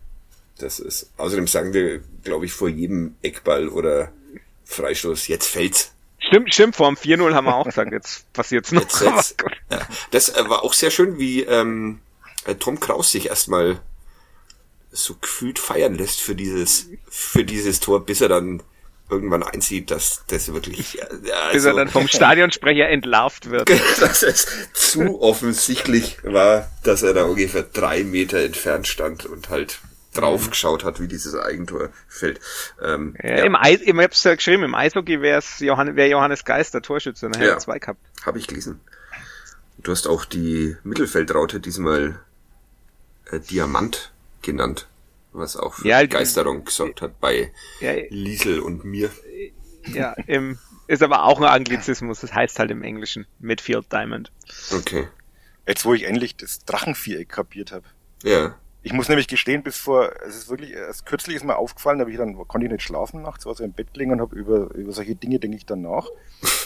Das ist, außerdem sagen wir, glaube ich, vor jedem Eckball oder Freistoß, jetzt fällt's. Stimmt, stimmt, vor dem 4-0 haben wir auch gesagt, jetzt passiert's noch. Jetzt, jetzt, ja. Das äh, war auch sehr schön, wie ähm, äh, Tom Kraus sich erstmal so gefühlt feiern lässt für dieses, für dieses Tor, bis er dann irgendwann einsieht, dass das wirklich. Also, bis er dann vom Stadionsprecher entlarvt wird. dass es zu offensichtlich war, dass er da ungefähr drei Meter entfernt stand und halt drauf geschaut hat, wie dieses Eigentor fällt. Ähm, ja, ja. Im Eis, ich hab's ja geschrieben, im Eishockey wär's Johann, wär Johannes Geist der Torschütze, dann hätte ja, zwei gehabt. Habe ich gelesen. Du hast auch die Mittelfeldraute diesmal äh, Diamant genannt, was auch für ja, Begeisterung gesorgt hat bei ja, Liesel und mir. Ja, im, ist aber auch ein Anglizismus, das heißt halt im Englischen Midfield Diamond. Okay. Jetzt, wo ich endlich das Drachenviereck kapiert habe. Ja. Ich muss nämlich gestehen, bis vor, es ist wirklich, erst kürzlich ist mir aufgefallen, da habe ich dann, konnte ich nicht schlafen nachts, war so im Bett gelegen und habe über, über solche Dinge denke ich dann nach.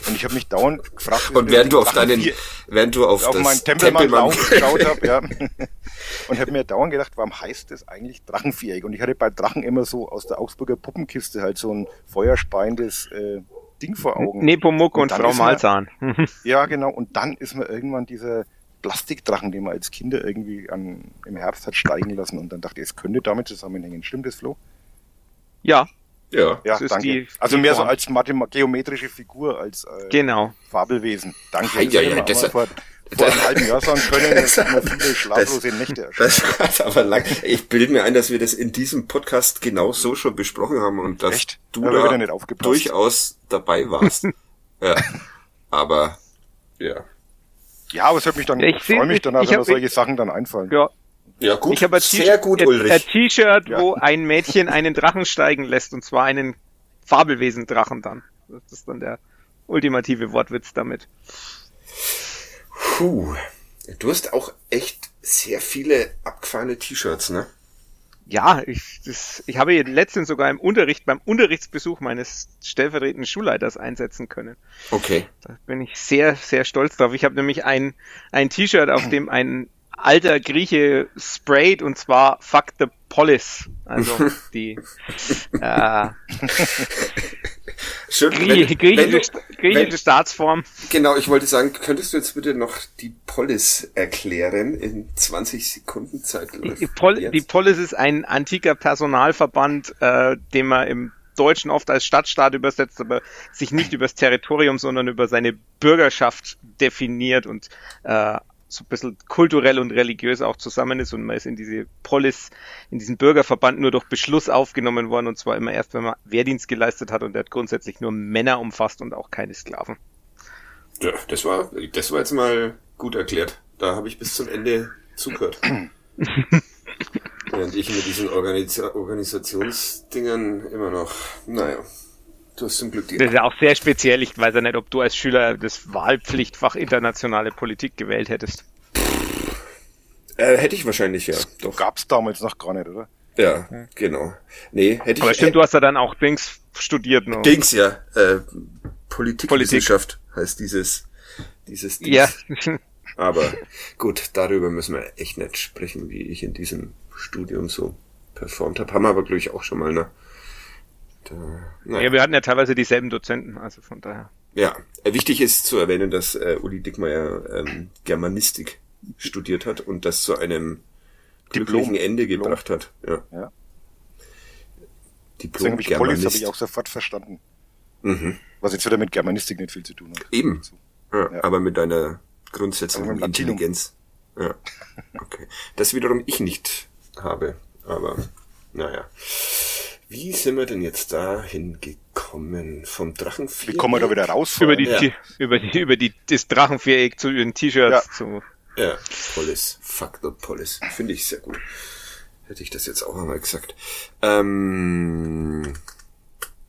Und ich habe mich dauernd gefragt, und während du auf deinen, während du auf, auf meinen Tempelmann-Lauf geschaut habe, ja. Und habe mir dauernd gedacht, warum heißt das eigentlich Drachenviereck? Und ich hatte bei Drachen immer so aus der Augsburger Puppenkiste halt so ein feuerspeiendes äh, Ding vor Augen. Nepomuk und, und Frau Malzahn. ja, genau. Und dann ist mir irgendwann dieser Plastikdrachen, den man als Kinder irgendwie an, im Herbst hat steigen lassen und dann dachte ich, es könnte damit zusammenhängen. Stimmt das, Flo? Ja. Ja, ja danke. Die, also mehr so als geometrische Figur, als äh, genau. Fabelwesen. Danke. Ja, ja, ja, das, vor, vor einem halben Jahr sagen können, dass viele schlaflose das, Nächte Das hat aber lang. Ich bilde mir ein, dass wir das in diesem Podcast genau so schon besprochen haben und dass Echt? du da durchaus dabei warst. ja. Aber ja. Ja, aber es hat mich dann, ich freue mich dann, wenn mir solche Sachen dann einfallen. Ja. Ja, gut. Ich habe sehr gut, Ulrich. Ein T-Shirt, ja. wo ein Mädchen einen Drachen steigen lässt, und zwar einen Fabelwesen-Drachen dann. Das ist dann der ultimative Wortwitz damit. Puh. Du hast auch echt sehr viele abgefahrene T-Shirts, ne? Ja, ich, das, ich habe letztens sogar im Unterricht, beim Unterrichtsbesuch meines stellvertretenden Schulleiters einsetzen können. Okay. Da bin ich sehr, sehr stolz drauf. Ich habe nämlich ein, ein T-Shirt, auf dem ein alter Grieche sprayt und zwar Fuck the Polis. Also die äh, Schön, Grie wenn, griechische, griechische Staatsform. Genau, ich wollte sagen, könntest du jetzt bitte noch die Polis erklären in 20 Sekunden Zeit? Die, Pol die Polis ist ein antiker Personalverband, äh, den man im Deutschen oft als Stadtstaat übersetzt, aber sich nicht übers Territorium, sondern über seine Bürgerschaft definiert und äh, so ein bisschen kulturell und religiös auch zusammen ist und man ist in diese Polis, in diesen Bürgerverband nur durch Beschluss aufgenommen worden und zwar immer erst, wenn man Wehrdienst geleistet hat und der hat grundsätzlich nur Männer umfasst und auch keine Sklaven. Ja, das war, das war jetzt mal gut erklärt. Da habe ich bis zum Ende zugehört. Während ich mit diesen Organis Organisationsdingern immer noch, naja, Du hast zum Glück die. Das ist ja auch sehr speziell. Ich weiß ja nicht, ob du als Schüler das Wahlpflichtfach internationale Politik gewählt hättest. Äh, hätte ich wahrscheinlich, ja. Das Doch. Gab's damals noch gar nicht, oder? Ja, hm. genau. Nee, hätte ich. Aber stimmt, hätte, du hast ja dann auch Dings studiert noch. Dings, ja. Äh, Politikwissenschaft Politik. heißt dieses, dieses Dings. Ja. Aber gut, darüber müssen wir echt nicht sprechen, wie ich in diesem Studium so performt habe. Haben wir aber, glaube ich, auch schon mal, ne? Da, naja. Ja, wir hatten ja teilweise dieselben Dozenten, also von daher. Ja, äh, wichtig ist zu erwähnen, dass äh, Uli Dickmeyer ähm, Germanistik studiert hat und das zu einem glücklichen Ende Diplom. gebracht hat. Ja. ja. Diplom Deswegen Germanist. habe ich auch sofort verstanden. Mhm. Was jetzt wieder mit Germanistik nicht viel zu tun hat. Eben. Ja, ja. Aber mit deiner grundsätzlichen Intelligenz. Ja. Okay. Das wiederum ich nicht habe. Aber naja. Wie sind wir denn jetzt dahin gekommen? Vom Drachenviereck? Wie kommen wir da wieder raus? Über die, ja. über die, über die, das Drachenviereck zu den T-Shirts ja. zu. Ja, Polis. Fuck the Polis. Finde ich sehr gut. Hätte ich das jetzt auch einmal gesagt. Ähm,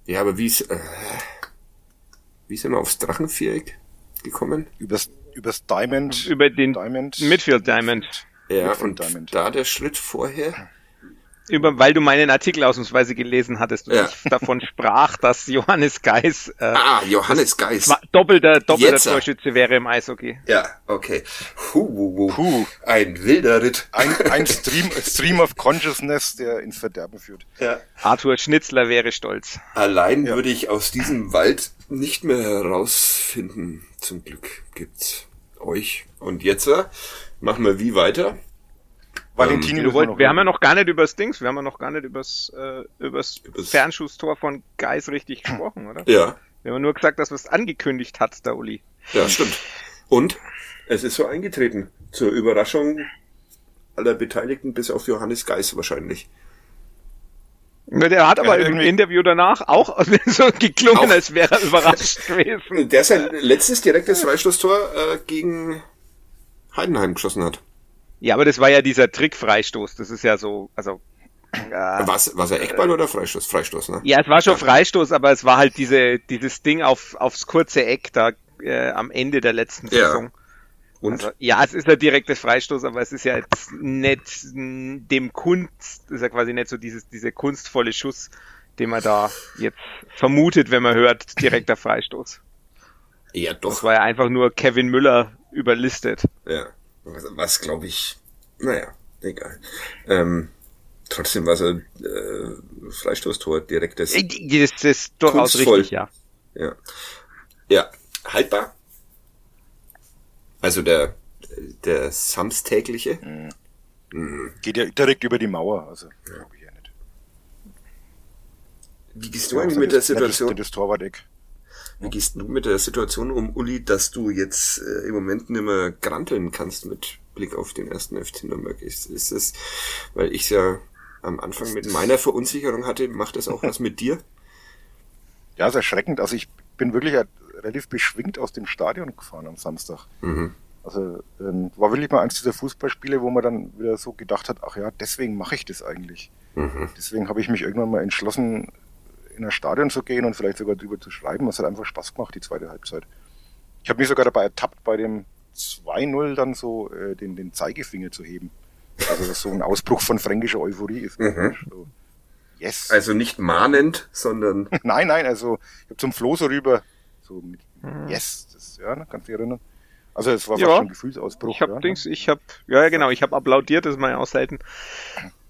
ja, aber wie ist, äh, wie sind wir aufs Drachenviereck gekommen? Übers, übers Diamond. Über den Diamond. Midfield Diamond. Ja, Midfield und Diamond. da der Schritt vorher über, weil du meinen Artikel ausnahmsweise gelesen hattest und ja. ich davon sprach, dass Johannes Geis äh, ah, Johannes Geis doppelter doppelter Torschütze wäre im Eishockey. Ja, okay. Huh. Puh. Ein wilder Ritt. Ein, ein Stream, Stream of Consciousness, der ins Verderben führt. Ja. Arthur Schnitzler wäre stolz. Allein ja. würde ich aus diesem Wald nicht mehr herausfinden. Zum Glück gibt's euch. Und jetzt äh, machen wir wie weiter? Valentini, ähm, wollt, wir haben ja noch gar nicht übers Dings, wir haben ja noch gar nicht übers, äh, übers, übers Fernschusstor von Geis richtig gesprochen, oder? Ja. Wir haben nur gesagt, dass was angekündigt hat, der Uli. Ja, stimmt. Und es ist so eingetreten. Zur Überraschung aller Beteiligten, bis auf Johannes Geis wahrscheinlich. Der hat aber ja, im Interview danach auch so geklungen, auch. als wäre er überrascht gewesen. Der sein letztes direktes Freistoßtor äh, gegen Heidenheim geschossen hat. Ja, aber das war ja dieser Trick-Freistoß. Das ist ja so, also. Äh, was, was er Eckball oder Freistoß? Freistoß, ne? Ja, es war schon Freistoß, aber es war halt diese, dieses Ding auf, aufs kurze Eck da äh, am Ende der letzten Saison. Ja. Und? Also, ja, es ist ein direktes Freistoß, aber es ist ja jetzt nicht dem Kunst, ist ja quasi nicht so dieses, diese kunstvolle Schuss, den man da jetzt vermutet, wenn man hört, direkter Freistoß. Ja, doch. Das war ja einfach nur Kevin Müller überlistet. Ja, was, was glaube ich, naja, egal. Ähm, trotzdem war es ein äh, Freistoßtor, direktes. Äh, das ist durchaus kunstvoll. richtig, ja. Ja. Ja, haltbar? Also der, der samstägliche. Mhm. Mhm. Geht ja direkt über die Mauer, also ja. glaube ich ja nicht. Wie gehst du eigentlich mit der Situation? Das Torwart-Eck. Wie gehst du mit der Situation um, Uli, dass du jetzt äh, im Moment nicht mehr granteln kannst mit Blick auf den ersten FC Nürnberg? Ist, ist es, weil ich ja am Anfang mit meiner Verunsicherung hatte, macht das auch was mit dir? Ja, ist erschreckend. Also ich bin wirklich relativ beschwingt aus dem Stadion gefahren am Samstag. Mhm. Also ähm, war wirklich mal eins dieser Fußballspiele, wo man dann wieder so gedacht hat, ach ja, deswegen mache ich das eigentlich. Mhm. Deswegen habe ich mich irgendwann mal entschlossen, in ein Stadion zu gehen und vielleicht sogar drüber zu schreiben. Es hat einfach Spaß gemacht, die zweite Halbzeit. Ich habe mich sogar dabei ertappt, bei dem 2-0 dann so äh, den, den Zeigefinger zu heben. Also das so ein Ausbruch von fränkischer Euphorie ist. Mhm. So, yes. Also nicht mahnend, sondern... nein, nein, also ich habe zum Flo so rüber, so mit mhm. Yes, das, ja, ne, kannst du dich erinnern? Also es war ja, fast schon ein Gefühlsausbruch. Ich habe ja, ne? Dings, ich habe, ja genau, ich habe applaudiert, das ist mal auch selten.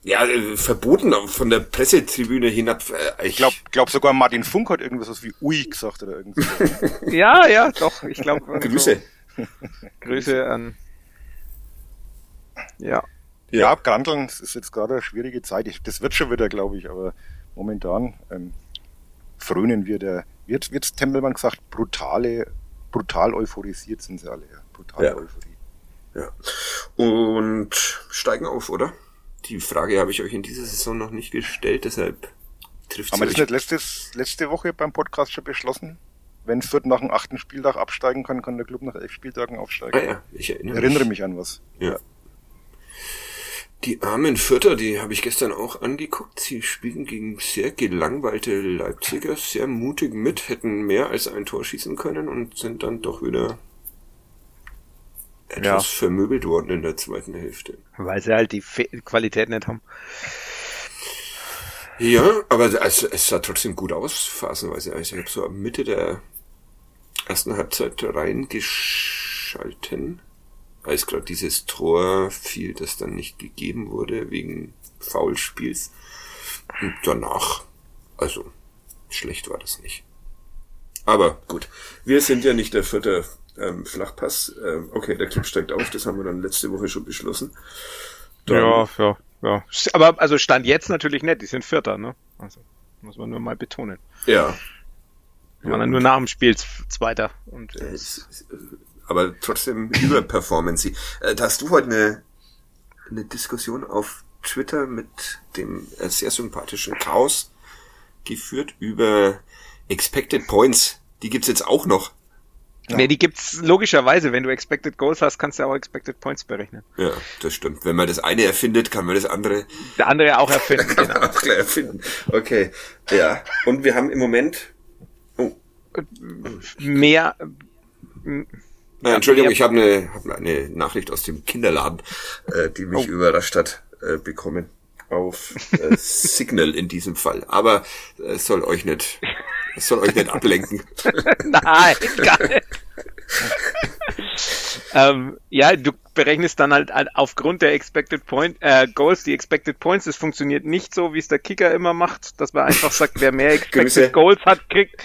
Ja, äh, verboten von der Pressetribüne hinab. Äh, ich glaube glaub sogar Martin Funk hat irgendwas wie Ui gesagt oder irgendwas. ja, ja, doch, ich glaube. Grüße. So. Grüße an. Ja. Ja, ja Granteln ist jetzt gerade eine schwierige Zeit. Ich, das wird schon wieder, glaube ich, aber momentan ähm, frönen wir der wird, wird Tempelmann gesagt, brutale, brutal euphorisiert sind sie alle, ja. Brutale ja. Euphorie. Ja. Und steigen auf, oder? Die Frage habe ich euch in dieser Saison noch nicht gestellt, deshalb trifft Haben wir das nicht letztes, letzte Woche beim Podcast schon beschlossen? Wenn Fürth nach dem achten Spieltag absteigen kann, kann der Club nach elf Spieltagen aufsteigen. Ah ja, ich erinnere, erinnere mich. mich an was. Ja. Die armen Vierter, die habe ich gestern auch angeguckt. Sie spielen gegen sehr gelangweilte Leipziger sehr mutig mit, hätten mehr als ein Tor schießen können und sind dann doch wieder etwas ja. vermöbelt worden in der zweiten Hälfte. Weil sie halt die Fe Qualität nicht haben. Ja, aber es, es sah trotzdem gut aus, phasenweise. Also ich habe so Mitte der ersten Halbzeit reingeschalten als gerade dieses Tor fiel, das dann nicht gegeben wurde wegen Foulspiels. Und danach, also schlecht war das nicht. Aber gut, wir sind ja nicht der vierte ähm, Flachpass. Ähm, okay, der Clip steigt auf, das haben wir dann letzte Woche schon beschlossen. Dann, ja, ja, ja. Aber also stand jetzt natürlich nicht, die sind Vierter, ne? Also muss man nur mal betonen. Ja. Wir waren dann nur nach dem Spiel Zweiter. Und, äh, aber trotzdem überperformen sie. Äh, da hast du heute eine, eine Diskussion auf Twitter mit dem äh, sehr sympathischen Chaos geführt über Expected Points. Die gibt's jetzt auch noch. Ja. Nee, die gibt's logischerweise. Wenn du Expected Goals hast, kannst du auch Expected Points berechnen. Ja, das stimmt. Wenn man das eine erfindet, kann man das andere. Der andere auch erfinden. kann genau. man auch gleich erfinden. Okay. Ja. Und wir haben im Moment. Oh. Mehr. Ja, Entschuldigung, ich habe eine, hab eine Nachricht aus dem Kinderladen, äh, die mich oh. überrascht hat, äh, bekommen. Auf äh, Signal in diesem Fall. Aber es äh, soll euch nicht, es soll euch nicht ablenken. Nein, gar nicht. ähm, ja, du berechnest dann halt aufgrund der Expected Point äh, Goals die Expected Points. Es funktioniert nicht so, wie es der Kicker immer macht, dass man einfach sagt, wer mehr Expected Goals hat, kriegt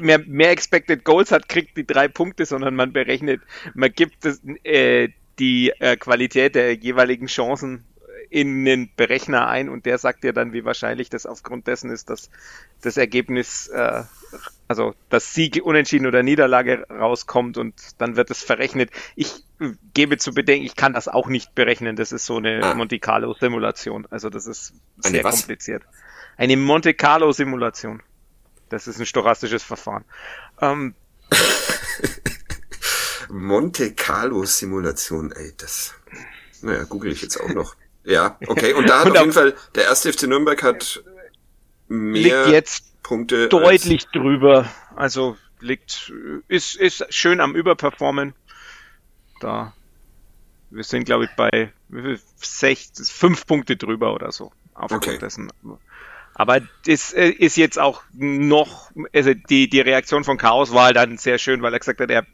mehr, mehr Expected Goals hat, kriegt die drei Punkte, sondern man berechnet, man gibt das, äh, die äh, Qualität der jeweiligen Chancen in den Berechner ein und der sagt dir dann, wie wahrscheinlich das aufgrund dessen ist, dass das Ergebnis, äh, also das Sieg, Unentschieden oder Niederlage rauskommt und dann wird es verrechnet. Ich gebe zu bedenken, ich kann das auch nicht berechnen. Das ist so eine ah. Monte Carlo Simulation. Also das ist sehr kompliziert. Eine Monte Carlo Simulation. Das ist ein stochastisches Verfahren. Ähm, Monte Carlo Simulation, ey, das, naja, google ich jetzt auch noch. Ja, okay, und da hat und auf jeden Fall, der erste FC Nürnberg hat mehr liegt jetzt Punkte deutlich drüber. Also liegt, ist, ist schön am Überperformen. Da, wir sind, glaube ich, bei sechs, fünf Punkte drüber oder so. okay. dessen. Aber das äh, ist jetzt auch noch, also die, die Reaktion von Chaos war halt dann sehr schön, weil er gesagt hat, er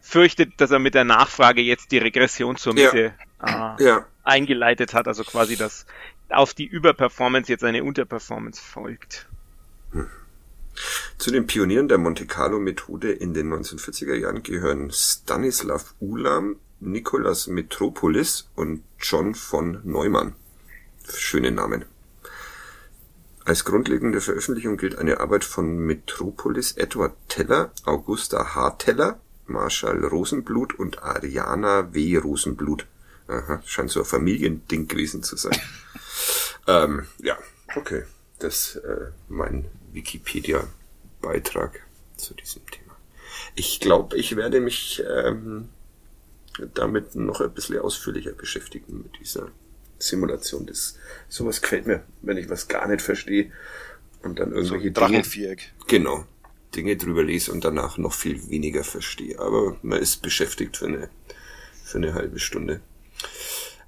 fürchtet, dass er mit der Nachfrage jetzt die Regression zur Mitte ja. Äh, ja. Eingeleitet hat. Also quasi, dass auf die Überperformance jetzt eine Unterperformance folgt. Zu den Pionieren der Monte Carlo Methode in den 1940er Jahren gehören Stanislav Ulam, Nicolas Metropolis und John von Neumann. Schöne Namen. Als grundlegende Veröffentlichung gilt eine Arbeit von Metropolis Edward Teller, Augusta H. Teller, Marshall Rosenblut und Ariana W. Rosenblut. Aha, scheint so ein Familiending gewesen zu sein. ähm, ja, okay. Das äh, mein Wikipedia-Beitrag zu diesem Thema. Ich glaube, ich werde mich ähm, damit noch ein bisschen ausführlicher beschäftigen mit dieser Simulation. Das, sowas gefällt mir, wenn ich was gar nicht verstehe und dann irgendwelche so Dinge, genau, Dinge drüber lese und danach noch viel weniger verstehe. Aber man ist beschäftigt für eine, für eine halbe Stunde.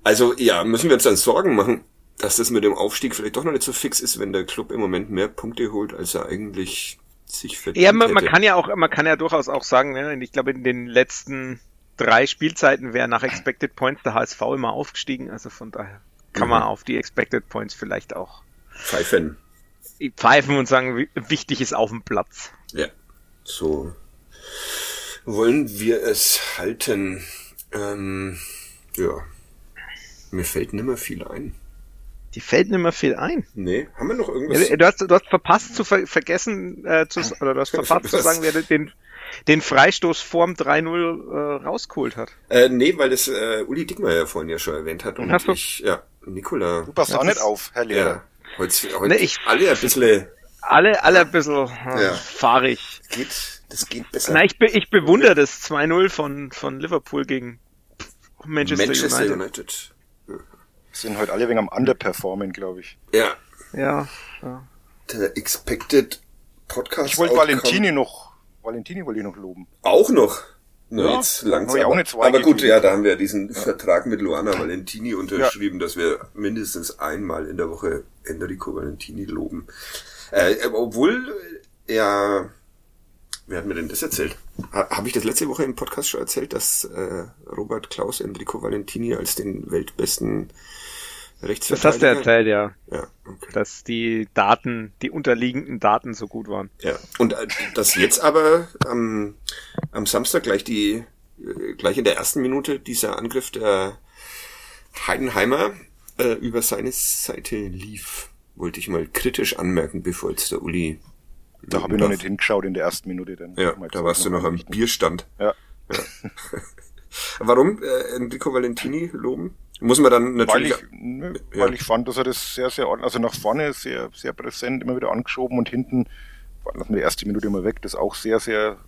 Also ja, müssen wir uns dann Sorgen machen, dass das mit dem Aufstieg vielleicht doch noch nicht so fix ist, wenn der Club im Moment mehr Punkte holt, als er eigentlich sich verdient Ja, man, man kann ja auch, man kann ja durchaus auch sagen, ne, ich glaube in den letzten drei Spielzeiten wäre nach Expected Points der HSV immer aufgestiegen, also von daher kann mhm. man auf die Expected Points vielleicht auch pfeifen. Pfeifen und sagen, wichtig ist auf dem Platz. Ja, so wollen wir es halten. Ähm, ja, mir fällt nimmer viel ein. Die fällt nicht mehr viel ein. Nee, haben wir noch irgendwas? Ja, du, hast, du hast verpasst zu ver vergessen, äh, zu, oder du hast verpasst zu sagen, wer den, den Freistoß vorm 3-0 äh, rausgeholt hat. Äh, nee, weil das äh, Uli Dickmeyer vorhin ja schon erwähnt hat. Und hast ich, ja, Nikola. Du passt ja, auch nicht auf, Herr Lehrer. Ja, heute, heute nee, ich, alle ein bisschen... Alle, alle ein bisschen äh, ja. fahrig. Geht, das geht besser. Na, ich, be, ich bewundere das 2-0 von, von Liverpool gegen Manchester, Manchester United. United sind heute alle wegen am Underperformen, glaube ich. Ja. Ja. ja. Der Expected Podcast. Ich wollte Valentini noch, Valentini wollte ich noch loben. Auch noch? Nur ja, jetzt langsam. Auch nicht aber gut, ja, da haben wir diesen ja. Vertrag mit Luana Valentini unterschrieben, ja. dass wir mindestens einmal in der Woche Enrico Valentini loben. Äh, obwohl er Wer hat mir denn das erzählt? Habe ich das letzte Woche im Podcast schon erzählt, dass äh, Robert Klaus Enrico Valentini als den weltbesten Rechtsverteidiger... Das hast du erzählt, ja. Ja, okay. Dass die Daten, die unterliegenden Daten so gut waren. Ja, und äh, dass jetzt aber am, am Samstag gleich die, äh, gleich in der ersten Minute dieser Angriff der Heidenheimer äh, über seine Seite lief, wollte ich mal kritisch anmerken, bevor jetzt der Uli da habe ich noch nicht hingeschaut in der ersten Minute. Dann ja, da warst du noch am Bierstand. Ja. ja. Warum äh, Enrico Valentini loben? Muss man dann natürlich... Weil ich, ne, ja. weil ich fand, dass er das sehr, sehr ordentlich, also nach vorne sehr, sehr präsent, immer wieder angeschoben und hinten, lassen wir die erste Minute immer weg, das auch sehr, sehr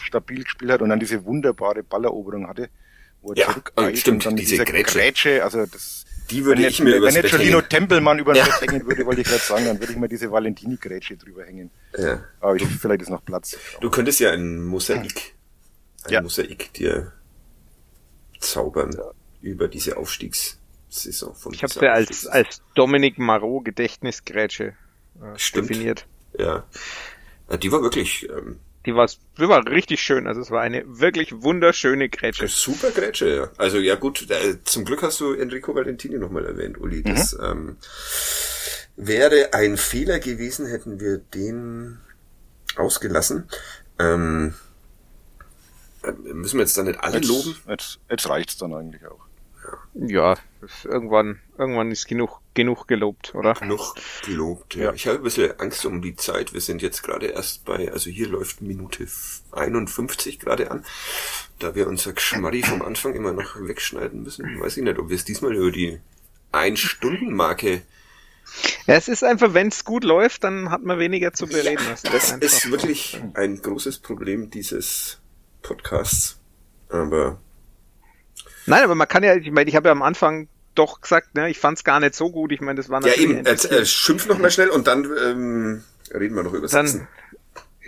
stabil gespielt hat und dann diese wunderbare Balleroberung hatte, wo er ja, zurückeilt und dann diese, diese Grätsche. Grätsche, also das die würde wenn ich mir Wenn jetzt Jolino Tempelmann über den ja. Hängen würde, wollte ich gerade sagen, dann würde ich mir diese Valentini-Grätsche drüber hängen. Ja. Aber ich, vielleicht ist noch Platz. Du könntest ja ein Mosaik, ein ja. Mosaik dir zaubern ja. über diese Aufstiegssaison von Ich habe ja als, als Dominik Marot Gedächtnisgrätsche äh, definiert. Ja. Die war wirklich ähm, die war, die war richtig schön. Also es war eine wirklich wunderschöne Grätsche. Super Grätsche, ja. Also ja gut, äh, zum Glück hast du Enrico Valentini nochmal erwähnt, Uli. Das mhm. ähm, wäre ein Fehler gewesen, hätten wir den ausgelassen. Ähm, äh, müssen wir jetzt da nicht alle jetzt, loben? Jetzt, jetzt reicht's dann eigentlich auch. Ja, irgendwann, irgendwann ist genug, genug gelobt, oder? Genug gelobt, ja. ja. Ich habe ein bisschen Angst um die Zeit. Wir sind jetzt gerade erst bei, also hier läuft Minute 51 gerade an. Da wir unser Geschmarri vom Anfang immer noch wegschneiden müssen, weiß ich nicht, ob wir es diesmal über die Ein-Stunden-Marke Ja, es ist einfach, wenn es gut läuft, dann hat man weniger zu bereden. Ja, das, das ist wirklich ein großes Problem dieses Podcasts. Aber. Nein, aber man kann ja, ich meine, ich habe ja am Anfang doch gesagt, ne, ich fand es gar nicht so gut. Ich meine, das war natürlich. Ja, eben, äh, schimpf noch mal schnell und dann ähm, reden wir noch über Sitzen.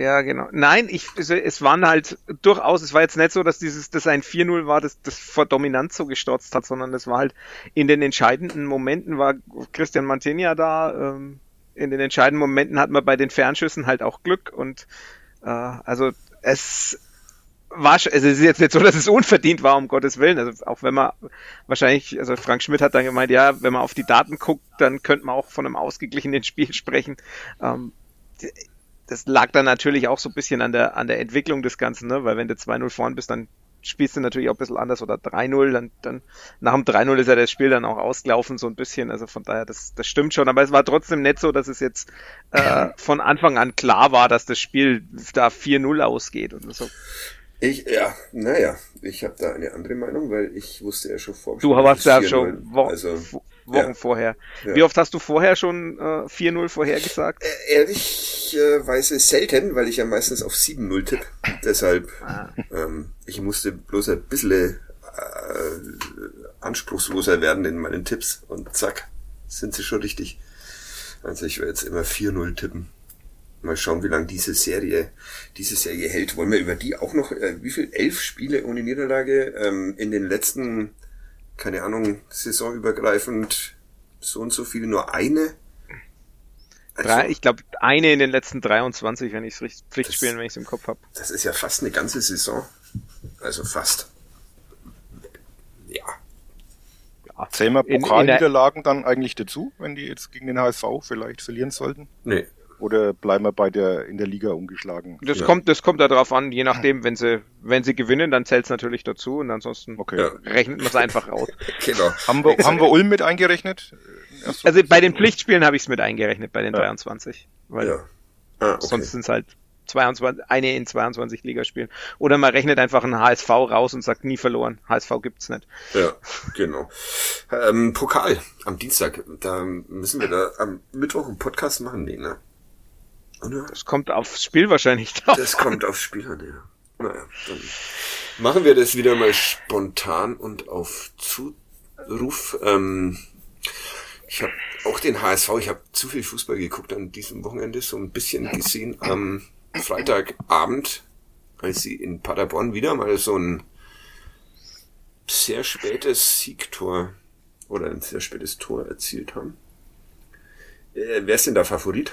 Ja, genau. Nein, ich, es waren halt durchaus, es war jetzt nicht so, dass dieses, das ein 4-0 war, das, das vor Dominanz so gestürzt hat, sondern es war halt in den entscheidenden Momenten war Christian Mantegna da, ähm, in den entscheidenden Momenten hat man bei den Fernschüssen halt auch Glück und äh, also es war, also es ist jetzt nicht so, dass es unverdient war, um Gottes Willen. Also auch wenn man wahrscheinlich, also Frank Schmidt hat dann gemeint, ja, wenn man auf die Daten guckt, dann könnte man auch von einem ausgeglichenen Spiel sprechen. Ähm, das lag dann natürlich auch so ein bisschen an der, an der Entwicklung des Ganzen, ne? weil wenn du 2-0 vorn bist, dann spielst du natürlich auch ein bisschen anders oder 3-0, dann, dann nach dem 3-0 ist ja das Spiel dann auch ausgelaufen, so ein bisschen. Also von daher, das, das stimmt schon. Aber es war trotzdem nicht so, dass es jetzt äh, von Anfang an klar war, dass das Spiel da 4-0 ausgeht und so. Ich, ja, naja, ich habe da eine andere Meinung, weil ich wusste ja schon vor. Du warst ja schon Wo also, Wochen ja. vorher. Ja. Wie oft hast du vorher schon äh, 4-0 vorhergesagt? Äh, ehrlicherweise selten, weil ich ja meistens auf 7-0 tippe. Deshalb, ah. ähm, ich musste bloß ein bisschen äh, anspruchsloser werden in meinen Tipps und zack, sind sie schon richtig. Also ich werde jetzt immer 4-0 tippen. Mal schauen, wie lange diese Serie, diese Serie hält. Wollen wir über die auch noch, äh, wie viel? Elf Spiele ohne Niederlage ähm, in den letzten, keine Ahnung, saisonübergreifend so und so viele, nur eine? Also, Drei, ich glaube, eine in den letzten 23, wenn ich es richtig Pflichtspielen, wenn ich es im Kopf habe. Das ist ja fast eine ganze Saison. Also fast. Ja. ja. Zählen wir Pokalniederlagen dann eigentlich dazu, wenn die jetzt gegen den HSV vielleicht verlieren sollten? Nee, oder bleiben wir bei der in der Liga ungeschlagen? Das ja. kommt, das kommt darauf an, je nachdem, wenn sie, wenn sie gewinnen, dann zählt es natürlich dazu und ansonsten okay. ja. rechnet man es einfach aus. genau. Haben wir, haben wir Ulm mit eingerechnet? Also bei den Pflichtspielen habe ich es mit eingerechnet, bei den ja. 23. Weil ja. Ah, okay. sonst sind es halt 22, eine in 22 Ligaspielen. Oder man rechnet einfach einen HSV raus und sagt nie verloren. HSV gibt's nicht. Ja, genau. Ähm, Pokal am Dienstag. Da müssen wir da am Mittwoch einen Podcast machen, nee, ne? Oder? Das kommt aufs Spiel wahrscheinlich drauf. Das kommt aufs Spiel an, ja. Naja, dann machen wir das wieder mal spontan und auf Zuruf. Ähm, ich habe auch den HSV, ich habe zu viel Fußball geguckt an diesem Wochenende, so ein bisschen gesehen am Freitagabend, als sie in Paderborn wieder mal so ein sehr spätes Siegtor oder ein sehr spätes Tor erzielt haben. Äh, wer ist denn da Favorit?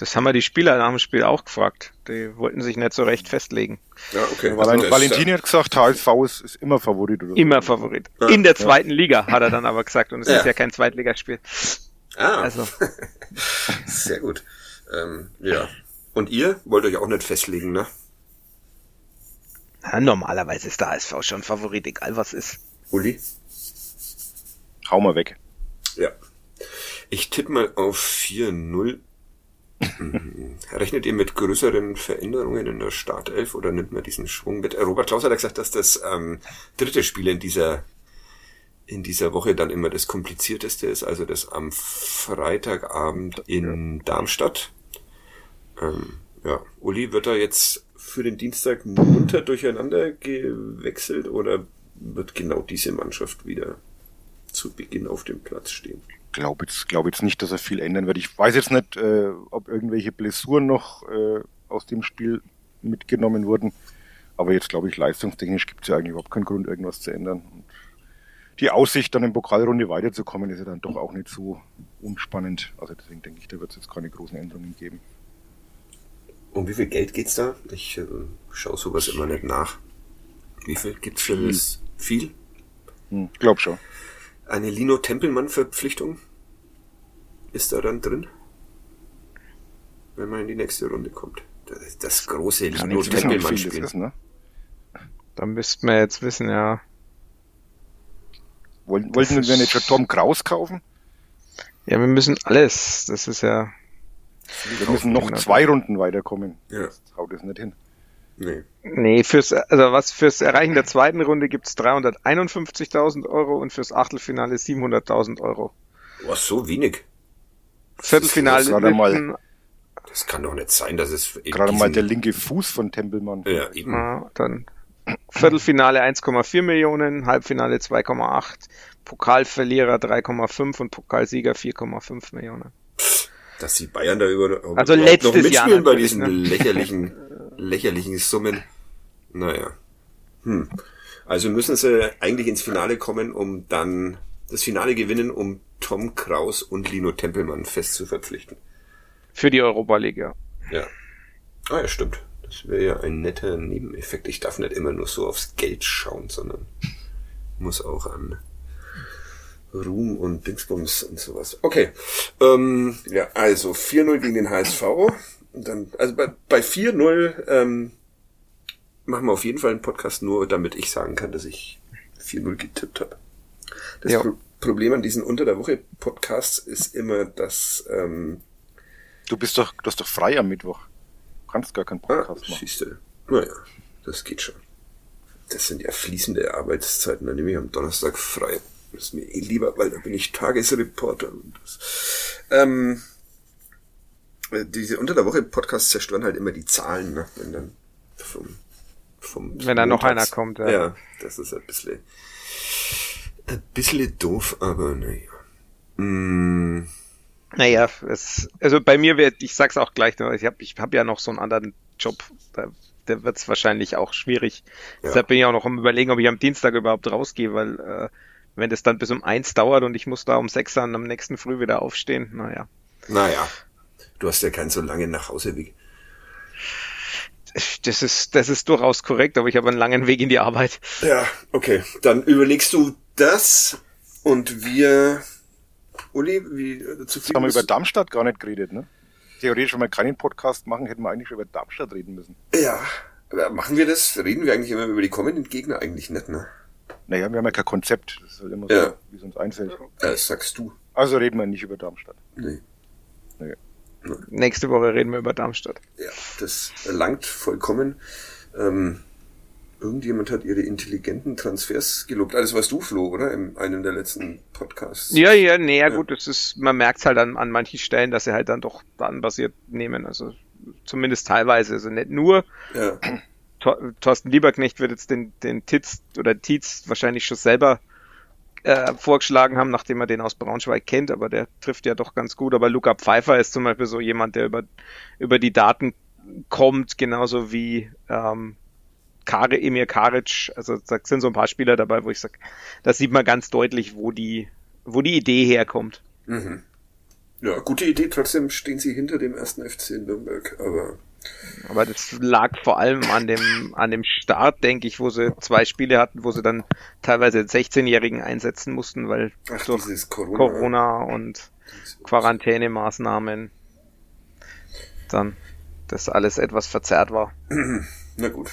Das haben wir die Spieler nach dem Spiel auch gefragt. Die wollten sich nicht so recht festlegen. Ja, okay. Valentini also Valentini hat gesagt, HSV ist, ist immer Favorit. Oder immer Favorit. Ja. In der zweiten ja. Liga, hat er dann aber gesagt. Und es ja. ist ja kein Zweitligaspiel. Ah. Also. Sehr gut. Ähm, ja. Und ihr wollt euch auch nicht festlegen, ne? Ja, normalerweise ist der HSV schon Favorit, egal was ist. Uli? Hau mal weg. Ja. Ich tippe mal auf 4-0 Rechnet ihr mit größeren Veränderungen in der Startelf oder nimmt man diesen Schwung mit? Äh, Robert Klaus hat gesagt, dass das ähm, dritte Spiel in dieser in dieser Woche dann immer das komplizierteste ist, also das am Freitagabend in Darmstadt. Ähm, ja, Uli, wird da jetzt für den Dienstag munter durcheinander gewechselt oder wird genau diese Mannschaft wieder zu Beginn auf dem Platz stehen? Glaube jetzt, glaube jetzt nicht, dass er viel ändern wird. Ich weiß jetzt nicht, äh, ob irgendwelche Blessuren noch äh, aus dem Spiel mitgenommen wurden. Aber jetzt glaube ich, leistungstechnisch gibt es ja eigentlich überhaupt keinen Grund, irgendwas zu ändern. Und die Aussicht, dann in Pokalrunde weiterzukommen, ist ja dann doch auch nicht so unspannend. Also deswegen denke ich, da wird es jetzt keine großen Änderungen geben. Um wie viel Geld geht's da? Ich äh, schaue sowas immer nicht nach. Wie viel gibt's für das? Viel? Hm, glaub schon. Eine Lino Tempelmann-Verpflichtung ist da dann drin, wenn man in die nächste Runde kommt. Das, das große Lino Tempelmann-Spiel. Ne? Da müssten wir jetzt wissen, ja. Wollten, wollten wir nicht schon Tom Kraus kaufen? Ja, wir müssen alles. Das ist ja. Wir müssen noch zwei Runden weiterkommen. Ja. Das haut es nicht hin. Nee. Nee, fürs, also was fürs Erreichen der zweiten Runde gibt's 351.000 Euro und fürs Achtelfinale 700.000 Euro. Was, so wenig? Viertelfinale gerade mal- Das kann doch nicht sein, dass es Gerade mal der linke Fuß von Tempelmann. Ja, eben. Ja, dann Viertelfinale 1,4 Millionen, Halbfinale 2,8, Pokalverlierer 3,5 und Pokalsieger 4,5 Millionen. Dass die Bayern da über Also überhaupt letztes noch mitspielen Jahr bei diesen ne? lächerlichen, lächerlichen Summen. Naja. Hm. Also müssen sie eigentlich ins Finale kommen, um dann das Finale gewinnen, um Tom Kraus und Lino Tempelmann fest zu verpflichten. Für die Europa League, ja. Ja. Ah ja, stimmt. Das wäre ja ein netter Nebeneffekt. Ich darf nicht immer nur so aufs Geld schauen, sondern muss auch an Ruhm und Dingsbums und sowas. Okay. Ähm, ja, also 4-0 gegen den HSV. Und dann, also bei, bei 4-0 ähm, machen wir auf jeden Fall einen Podcast nur, damit ich sagen kann, dass ich 4-0 getippt habe. Das Ja. Pro Problem an diesen Unter der Woche Podcasts ist immer, dass ähm, Du bist doch, du hast doch frei am Mittwoch. Du kannst gar keinen Ah, Podcast machen. siehste. Naja, das geht schon. Das sind ja fließende Arbeitszeiten, dann nehme ich am Donnerstag frei. Das ist mir eh lieber, weil da bin ich Tagesreporter. Und das, ähm, äh, diese Unter der Woche Podcasts zerstören halt immer die Zahlen, ne? Wenn dann vom, vom Wenn da noch einer kommt, ja. Ja, das ist ein bisschen, ein bisschen doof, aber naja. Mm, Naja, es, also bei mir wird, ich sag's auch gleich, nur, ich habe ich hab ja noch so einen anderen Job, da, da wird's wahrscheinlich auch schwierig. Deshalb bin ich auch noch am überlegen, ob ich am Dienstag überhaupt rausgehe, weil äh, wenn das dann bis um eins dauert und ich muss da um sechs dann am nächsten Früh wieder aufstehen, naja. naja, du hast ja keinen so langen Nachhauseweg. Das ist, das ist durchaus korrekt, aber ich habe einen langen Weg in die Arbeit. Ja, okay. Dann überlegst du das und wir, Uli, wie zufrieden haben wir über Darmstadt gar nicht geredet, ne? Theoretisch, wenn wir keinen Podcast machen, hätten wir eigentlich schon über Darmstadt reden müssen. Ja, aber machen wir das? Reden wir eigentlich immer über die kommenden Gegner? Eigentlich nicht, ne? Naja, wir haben ja kein Konzept. Das ist halt immer so, Ja. wie es uns einfällt. Äh, sagst du. Also reden wir nicht über Darmstadt. Nee. Nee. Nächste Woche reden wir über Darmstadt. Ja, das langt vollkommen. Ähm, irgendjemand hat ihre intelligenten Transfers gelobt. Das warst du, Flo, oder? In einem der letzten Podcasts. Ja, ja, nee, ja, gut, das ist, man merkt halt an, an manchen Stellen, dass sie halt dann doch datenbasiert nehmen, also zumindest teilweise, also nicht nur. Ja. Thorsten Lieberknecht wird jetzt den, den Titz oder Tietz wahrscheinlich schon selber äh, vorgeschlagen haben, nachdem er den aus Braunschweig kennt, aber der trifft ja doch ganz gut. Aber Luca Pfeiffer ist zum Beispiel so jemand, der über, über die Daten kommt, genauso wie ähm, Kare, Emir Karic. Also da sind so ein paar Spieler dabei, wo ich sage, da sieht man ganz deutlich, wo die, wo die Idee herkommt. Mhm. Ja, gute Idee. Trotzdem stehen sie hinter dem ersten FC in Nürnberg. Aber Aber das lag vor allem an dem, an dem Start, denke ich, wo sie zwei Spiele hatten, wo sie dann teilweise den 16-Jährigen einsetzen mussten, weil ach, durch Corona. Corona und Quarantänemaßnahmen dann das alles etwas verzerrt war. Na gut.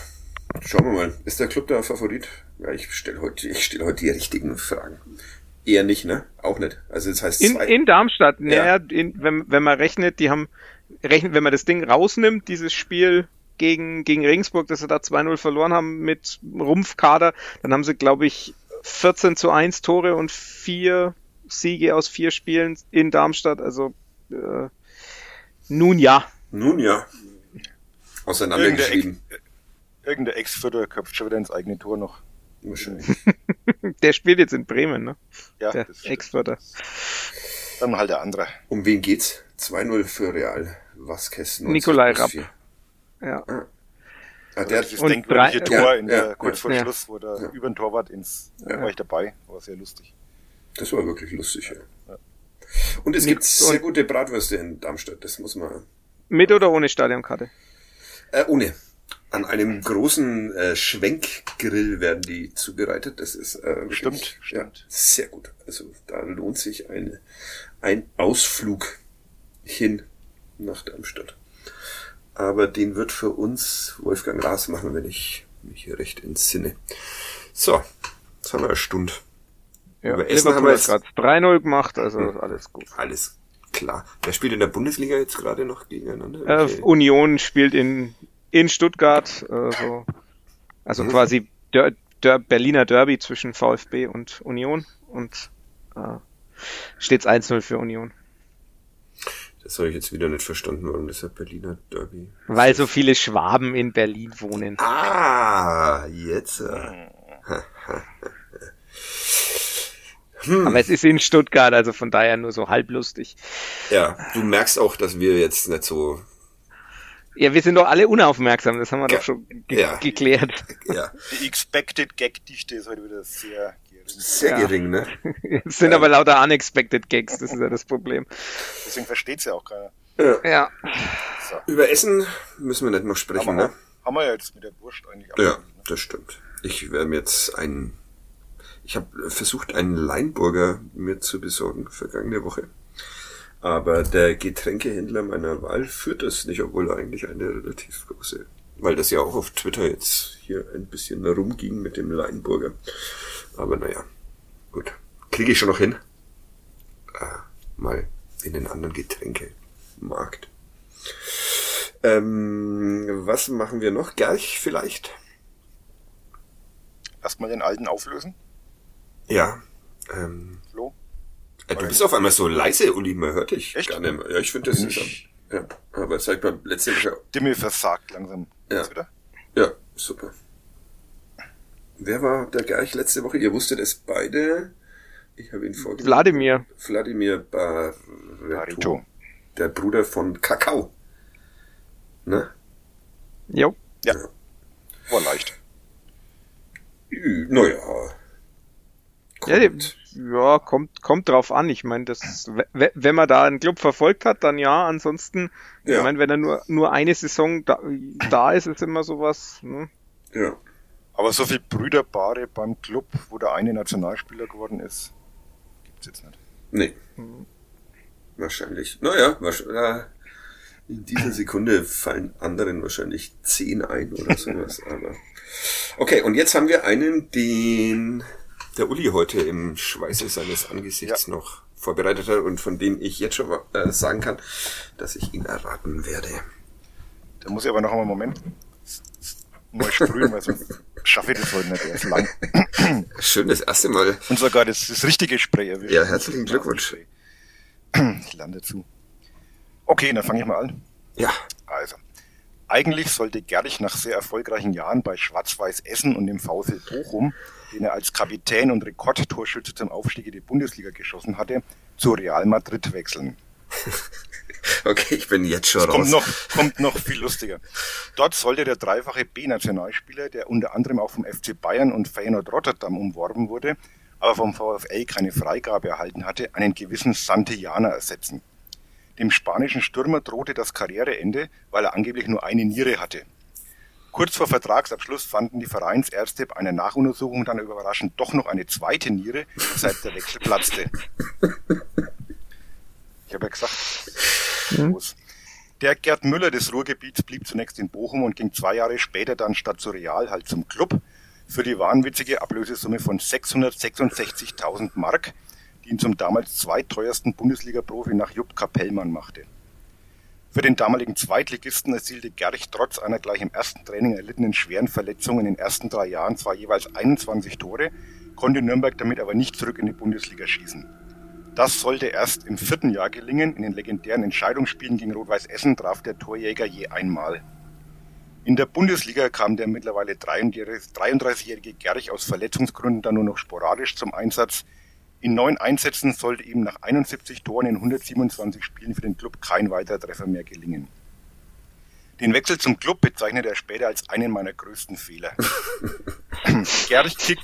Schauen wir mal. Ist der Club der Favorit? Ja, ich stelle heute, ich stelle heute die richtigen Fragen. Eher nicht, ne? Auch nicht. Also das heißt In, zwei. in Darmstadt, Ja. naja, in, wenn, wenn man rechnet, die haben, rechnet, wenn man das Ding rausnimmt, dieses Spiel gegen, gegen Regensburg, dass sie da 2-0 verloren haben mit Rumpfkader, dann haben sie, glaube ich, 14 zu 1 Tore und vier Siege aus vier Spielen in Darmstadt. Also äh, nun ja. Nun ja. Auseinandergeschrieben. Irgendein Ex-Vierter köpft schon wieder ins eigene Tor noch. Wahrscheinlich. Der spielt jetzt in Bremen, ne? Ja, Der. Ex-Vierter. Dann halt der andere. Um wen geht's? 2-0 für Real. Vasquez. 90 Nikolai Rapp. Ja. Ah, der, dieses und denkwürdige drei- Tor ja, in der, ja, kurz ja. vor Ja. Schluss, wo der Ja. über den Torwart ins, da war ich dabei, war sehr lustig. das war wirklich lustig, ja. Und es Nik- gibt sehr gute Bratwürste in Darmstadt. Das muss man Mit oder ohne Stadionkarte? Äh, ohne. An einem großen äh, Schwenkgrill werden die zubereitet. Das ist äh, wirklich, Stimmt, Ja, stimmt. sehr gut. Also da lohnt sich eine, ein Ausflug hin nach Darmstadt. Aber den wird für uns Wolfgang Raas machen, wenn ich mich hier recht entsinne. So, jetzt haben wir eine Stunde. Ja, Über Essen haben wir jetzt- gerade 3-0 gemacht, also Hm. alles gut. Alles klar. Wer spielt in der Bundesliga jetzt gerade noch gegeneinander? Äh, Welche- Union spielt in, in Stuttgart, äh, so, also Mhm. quasi Der, Der Berliner Derby zwischen VfB und Union und äh, steht's 1-0 für Union. Das habe ich jetzt wieder nicht verstanden, warum das ein Berliner Derby. Weil so viele Schwaben in Berlin wohnen. Ah, jetzt. Hm. Aber es ist in Stuttgart, also von daher nur so halblustig. Ja, du merkst auch, dass wir jetzt nicht so. Ja, wir sind doch alle unaufmerksam, das haben wir ja. doch schon ge ja. geklärt. Ja. Die Expected Gag-Dichte ist heute wieder sehr. Sehr ja. gering, ne? es sind aber lauter Unexpected Gags, das ist ja das Problem. Deswegen versteht's ja auch keiner. Ja. ja. So. Über Essen müssen wir nicht noch sprechen, haben wir, ne? Haben wir ja jetzt mit der Wurst eigentlich. Ja, ne? das stimmt. Ich werde mir jetzt einen ich habe versucht, einen Leinburger mir zu besorgen, vergangene Woche. Aber der Getränkehändler meiner Wahl führt das nicht, obwohl er eigentlich eine relativ große, weil das ja auch auf Twitter jetzt hier ein bisschen rumging mit dem Leinburger. Aber naja, gut. Kriege ich schon noch hin. Äh, mal in den anderen Getränkemarkt. Ähm, was machen wir noch? Gerch vielleicht? Erstmal den alten auflösen. Ja. Ähm, Flo? Äh, du bist auf einmal so leise, Uli, man hört dich Echt? gar nicht mehr. Ja, ich finde das ist, ja, aber seit beim letzten Mal. Stimme versagt langsam. Ja. Wieder? Ja, super. Wer war der gleich letzte Woche? Ihr wusstet es beide. Ich habe ihn vorgelesen. Wladimir. Wladimir Barreto. Der Bruder von Kakao. Ne? Jo. Ja. ja. War leicht. Naja. Ja, ja, kommt, kommt drauf an. Ich meine, das, wenn man da einen Club verfolgt hat, dann ja. Ansonsten, ja. ich meine, wenn er nur, nur eine Saison da, da ist, ist immer sowas. Ne? Ja. Aber so viel Brüderpaare beim Club, wo der eine Nationalspieler geworden ist, gibt's jetzt nicht. Nee. Mhm. Wahrscheinlich. Naja, wahrscheinlich. In dieser Sekunde fallen anderen wahrscheinlich zehn ein oder sowas. Aber okay, und jetzt haben wir einen, den der Uli heute im Schweiße seines Angesichts ja. noch vorbereitet hat und von dem ich jetzt schon äh, sagen kann, dass ich ihn erraten werde. Da muss ich aber noch einen Moment mal sprühen, weil sonst schaffe ich das heute nicht erst lang. Schön, das erste Mal. Und sogar das, das richtige Spray erwischt. Ja, herzlichen Glückwunsch. Ich lande zu. Okay, dann fange ich mal an. Ja. Also. Eigentlich sollte Gerlich nach sehr erfolgreichen Jahren bei Schwarz-Weiß Essen und dem VfL Bochum den er als Kapitän und Rekordtorschütze zum Aufstieg in die Bundesliga geschossen hatte, zu Real Madrid wechseln. Okay, ich bin jetzt schon das raus. Kommt noch, kommt noch viel lustiger. Dort sollte der dreifache B-Nationalspieler, der unter anderem auch vom FC Bayern und Feyenoord Rotterdam umworben wurde, aber vom VfL keine Freigabe erhalten hatte, einen gewissen Santillana ersetzen. Dem spanischen Stürmer drohte das Karriereende, weil er angeblich nur eine Niere hatte. Kurz vor Vertragsabschluss fanden die Vereinsärzte bei einer Nachuntersuchung dann überraschend doch noch eine zweite Niere, weshalb der Wechsel platzte. Ich habe ja gesagt, mhm. Der Gerd Müller des Ruhrgebiets blieb zunächst in Bochum und ging zwei Jahre später dann statt zu Real halt zum Club für die wahnwitzige Ablösesumme von 666.000 Mark, die ihn zum damals zweiteuersten Bundesliga-Profi nach Jupp Kapellmann machte. Für den damaligen Zweitligisten erzielte Gerch trotz einer gleich im ersten Training erlittenen schweren Verletzung in den ersten drei Jahren zwar jeweils 21 Tore, konnte Nürnberg damit aber nicht zurück in die Bundesliga schießen. Das sollte erst im vierten Jahr gelingen. In den legendären Entscheidungsspielen gegen Rot-Weiß Essen traf der Torjäger je einmal. In der Bundesliga kam der mittlerweile 33-jährige Gerch aus Verletzungsgründen dann nur noch sporadisch zum Einsatz. In neun Einsätzen sollte ihm nach 71 Toren in 127 Spielen für den Club kein weiterer Treffer mehr gelingen. Den Wechsel zum Club bezeichnet er später als einen meiner größten Fehler. Gerich, kick,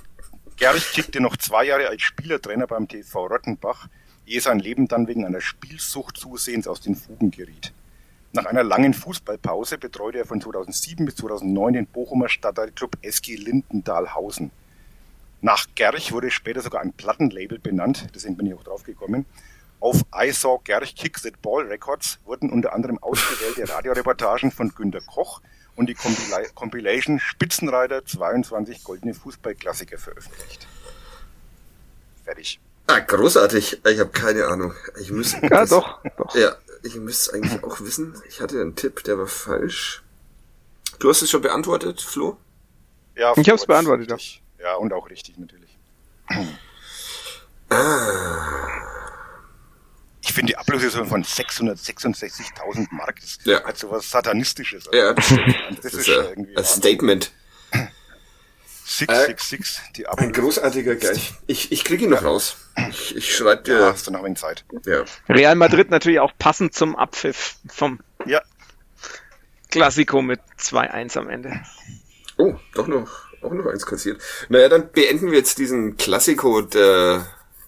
Gerich kickte noch zwei Jahre als Spielertrainer beim TV Rottenbach, ehe sein Leben dann wegen einer Spielsucht zusehends aus den Fugen geriet. Nach einer langen Fußballpause betreute er von 2007 bis 2009 den Bochumer Stadtteilclub SG Lindendahlhausen. Nach Gerch wurde später sogar ein Plattenlabel benannt, deswegen bin ich auch drauf gekommen. Auf I Saw Gerch Kicks That Ball Records wurden unter anderem ausgewählte Radioreportagen von Günter Koch und die Compila Compilation Spitzenreiter 22 goldene Fußballklassiker veröffentlicht. Fertig. Ah, großartig. Ich habe keine Ahnung. Ich müsste ja, das, doch, doch. Ja, ich müsste es eigentlich auch wissen. Ich hatte einen Tipp, der war falsch. Du hast es schon beantwortet, Flo? Ja, ich habe es beantwortet. Ja. Ja, und auch richtig natürlich. Ich finde die Ablösesumme von 666.000 Mark, das ja. hat so was Satanistisches. Also ja, das, das, das ist, ist irgendwie ein Statement. 666, äh, die Ablöse. Ein großartiger Geist. Ich, ich kriege ihn noch raus. Ich, ich schreibe dir. Ja, hast du noch ein Zeit. Ja. Real Madrid natürlich auch passend zum Abpfiff vom ja. Klassiko mit 2-1 am Ende. Oh, doch noch, auch noch eins kassiert. Naja, dann beenden wir jetzt diesen Klassiko der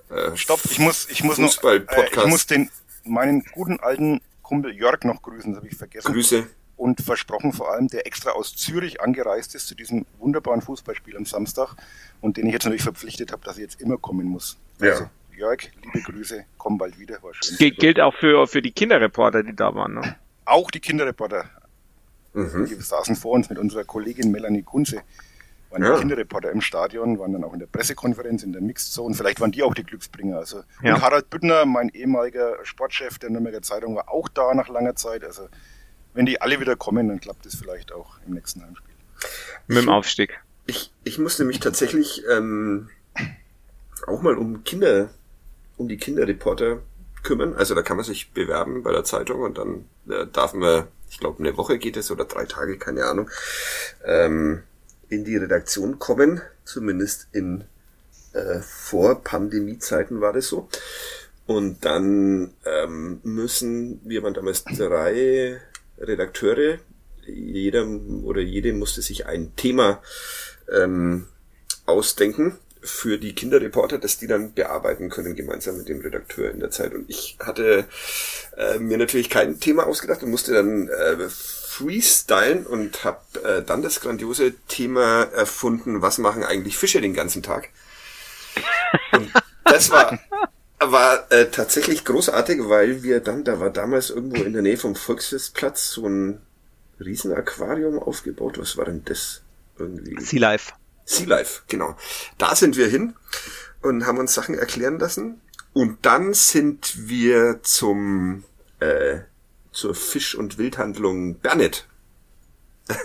äh, Stopp, ich muss, ich muss noch, äh, ich muss den, meinen guten alten Kumpel Jörg noch grüßen, das habe ich vergessen. Grüße. Und versprochen vor allem, der extra aus Zürich angereist ist zu diesem wunderbaren Fußballspiel am Samstag und den ich jetzt natürlich verpflichtet habe, dass er jetzt immer kommen muss. Ja. Also, Jörg, liebe Grüße, komm bald wieder, war schön. Gilt, gilt auch für, für die Kinderreporter, die da waren, ne? Auch die Kinderreporter. Mhm. Die saßen vor uns mit unserer Kollegin Melanie Kunze waren ja. Kinderreporter im Stadion, waren dann auch in der Pressekonferenz in der Mixed Zone. Vielleicht waren die auch die Glücksbringer. Also ja. und Harald Büttner, mein ehemaliger Sportchef der Nürnberger Zeitung, war auch da nach langer Zeit. Also wenn die alle wieder kommen, dann klappt es vielleicht auch im nächsten Heimspiel. Mit dem Aufstieg. Ich, ich musste mich tatsächlich ähm, auch mal um Kinder, um die Kinderreporter kümmern. Also da kann man sich bewerben bei der Zeitung und dann äh, darf man, ich glaube, eine Woche geht es oder drei Tage, keine Ahnung. Ähm, in die Redaktion kommen, zumindest in äh, vor Pandemiezeiten war das so. Und dann ähm, müssen, wir waren damals drei Redakteure, jeder oder jede musste sich ein Thema ähm, ausdenken für die Kinderreporter, dass die dann bearbeiten können, gemeinsam mit dem Redakteur in der Zeit. Und ich hatte äh, mir natürlich kein Thema ausgedacht und musste dann äh, freestylen und habe äh, dann das grandiose Thema erfunden, was machen eigentlich Fische den ganzen Tag. Und das war war äh, tatsächlich großartig, weil wir dann, da war damals irgendwo in der Nähe vom Volksfestplatz so ein Riesenaquarium aufgebaut. Was war denn das irgendwie? Sea Life. Sea Life, genau. Da sind wir hin und haben uns Sachen erklären lassen. Und dann sind wir zum äh, zur Fisch- und Wildhandlung Bernett.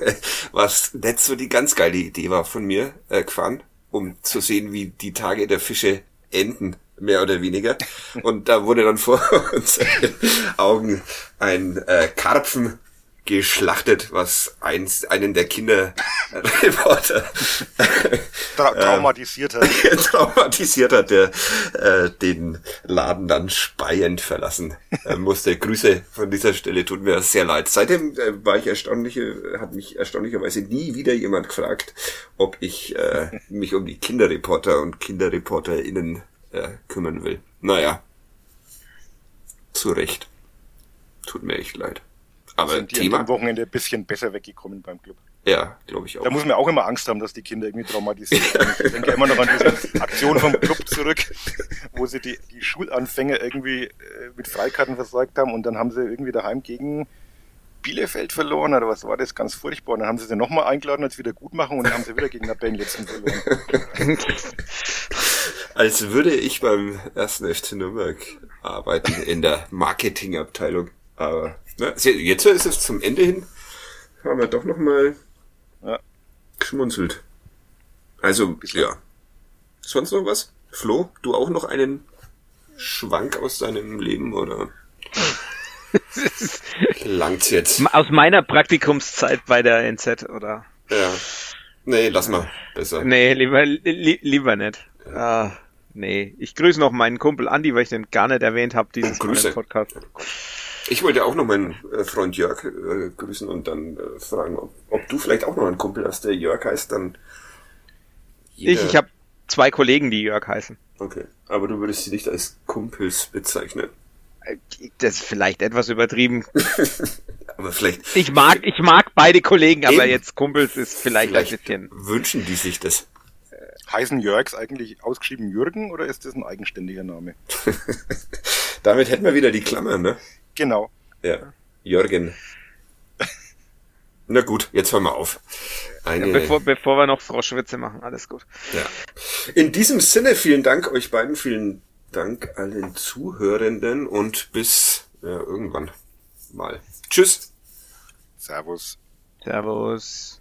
Was nicht so die ganz geile Idee war von mir, äh, gefahren, um zu sehen, wie die Tage der Fische enden, mehr oder weniger. Und da wurde dann vor unseren Augen ein äh, Karpfen geschlachtet, was eins, einen der Kinderreporter Tra ähm, traumatisiert hat. traumatisiert hat, der äh, den Laden dann speiend verlassen äh, musste. Grüße von dieser Stelle, tut mir sehr leid. Seitdem äh, war ich erstaunliche, hat mich erstaunlicherweise nie wieder jemand gefragt, ob ich äh, mich um die Kinderreporter und KinderreporterInnen äh, kümmern will. Naja. Zu Recht. Tut mir echt leid. Aber sind die Thema, am Wochenende ein bisschen besser weggekommen beim Club. Ja, glaube ich auch. Da muss man auch immer Angst haben, dass die Kinder irgendwie traumatisiert werden. Ich denke immer noch an diese Aktion vom Club zurück, wo sie die, die Schulanfänger irgendwie äh, mit Freikarten versorgt haben und dann haben sie irgendwie daheim gegen Bielefeld verloren oder was war das? Ganz furchtbar. Und dann haben sie sie nochmal eingeladen als wieder gut machen und dann haben sie wieder gegen Tabellenletzten verloren. Als würde ich beim ersten FC Nürnberg arbeiten in der Marketingabteilung. Aber na, jetzt ist es zum Ende hin, haben wir doch nochmal ja. geschmunzelt. Also, ja. Sonst noch was? Flo, du auch noch einen Schwank aus deinem Leben, oder? Langt's jetzt. Aus meiner Praktikumszeit bei der NZ, oder? Ja. Nee, lass mal. Besser. Nee, lieber, li lieber nicht. Ja. Ah, nee. Ich grüße noch meinen Kumpel Andi, weil ich den gar nicht erwähnt habe, dieses Grüße. Podcast. Ich wollte auch noch meinen äh, Freund Jörg äh, grüßen und dann äh, fragen, ob, ob, du vielleicht auch noch einen Kumpel hast, der Jörg heißt, dann. Jeder... Ich, ich habe zwei Kollegen, die Jörg heißen. Okay, aber du würdest sie nicht als Kumpels bezeichnen. Äh, das ist vielleicht etwas übertrieben. aber vielleicht. Ich mag, ich mag beide Kollegen, aber jetzt Kumpels ist vielleicht, vielleicht ein bisschen. Wünschen die sich das? Heißen Jörgs eigentlich ausgeschrieben Jürgen oder ist das ein eigenständiger Name? Damit hätten wir wieder die Klammer, ne? Genau. Ja. Jürgen. Na gut, jetzt hören wir auf. Eine... Ja, bevor, bevor wir noch Froschwitze machen, alles gut. Ja. In diesem Sinne, vielen Dank euch beiden, vielen Dank allen Zuhörenden und bis ja, irgendwann mal. Tschüss. Servus. Servus.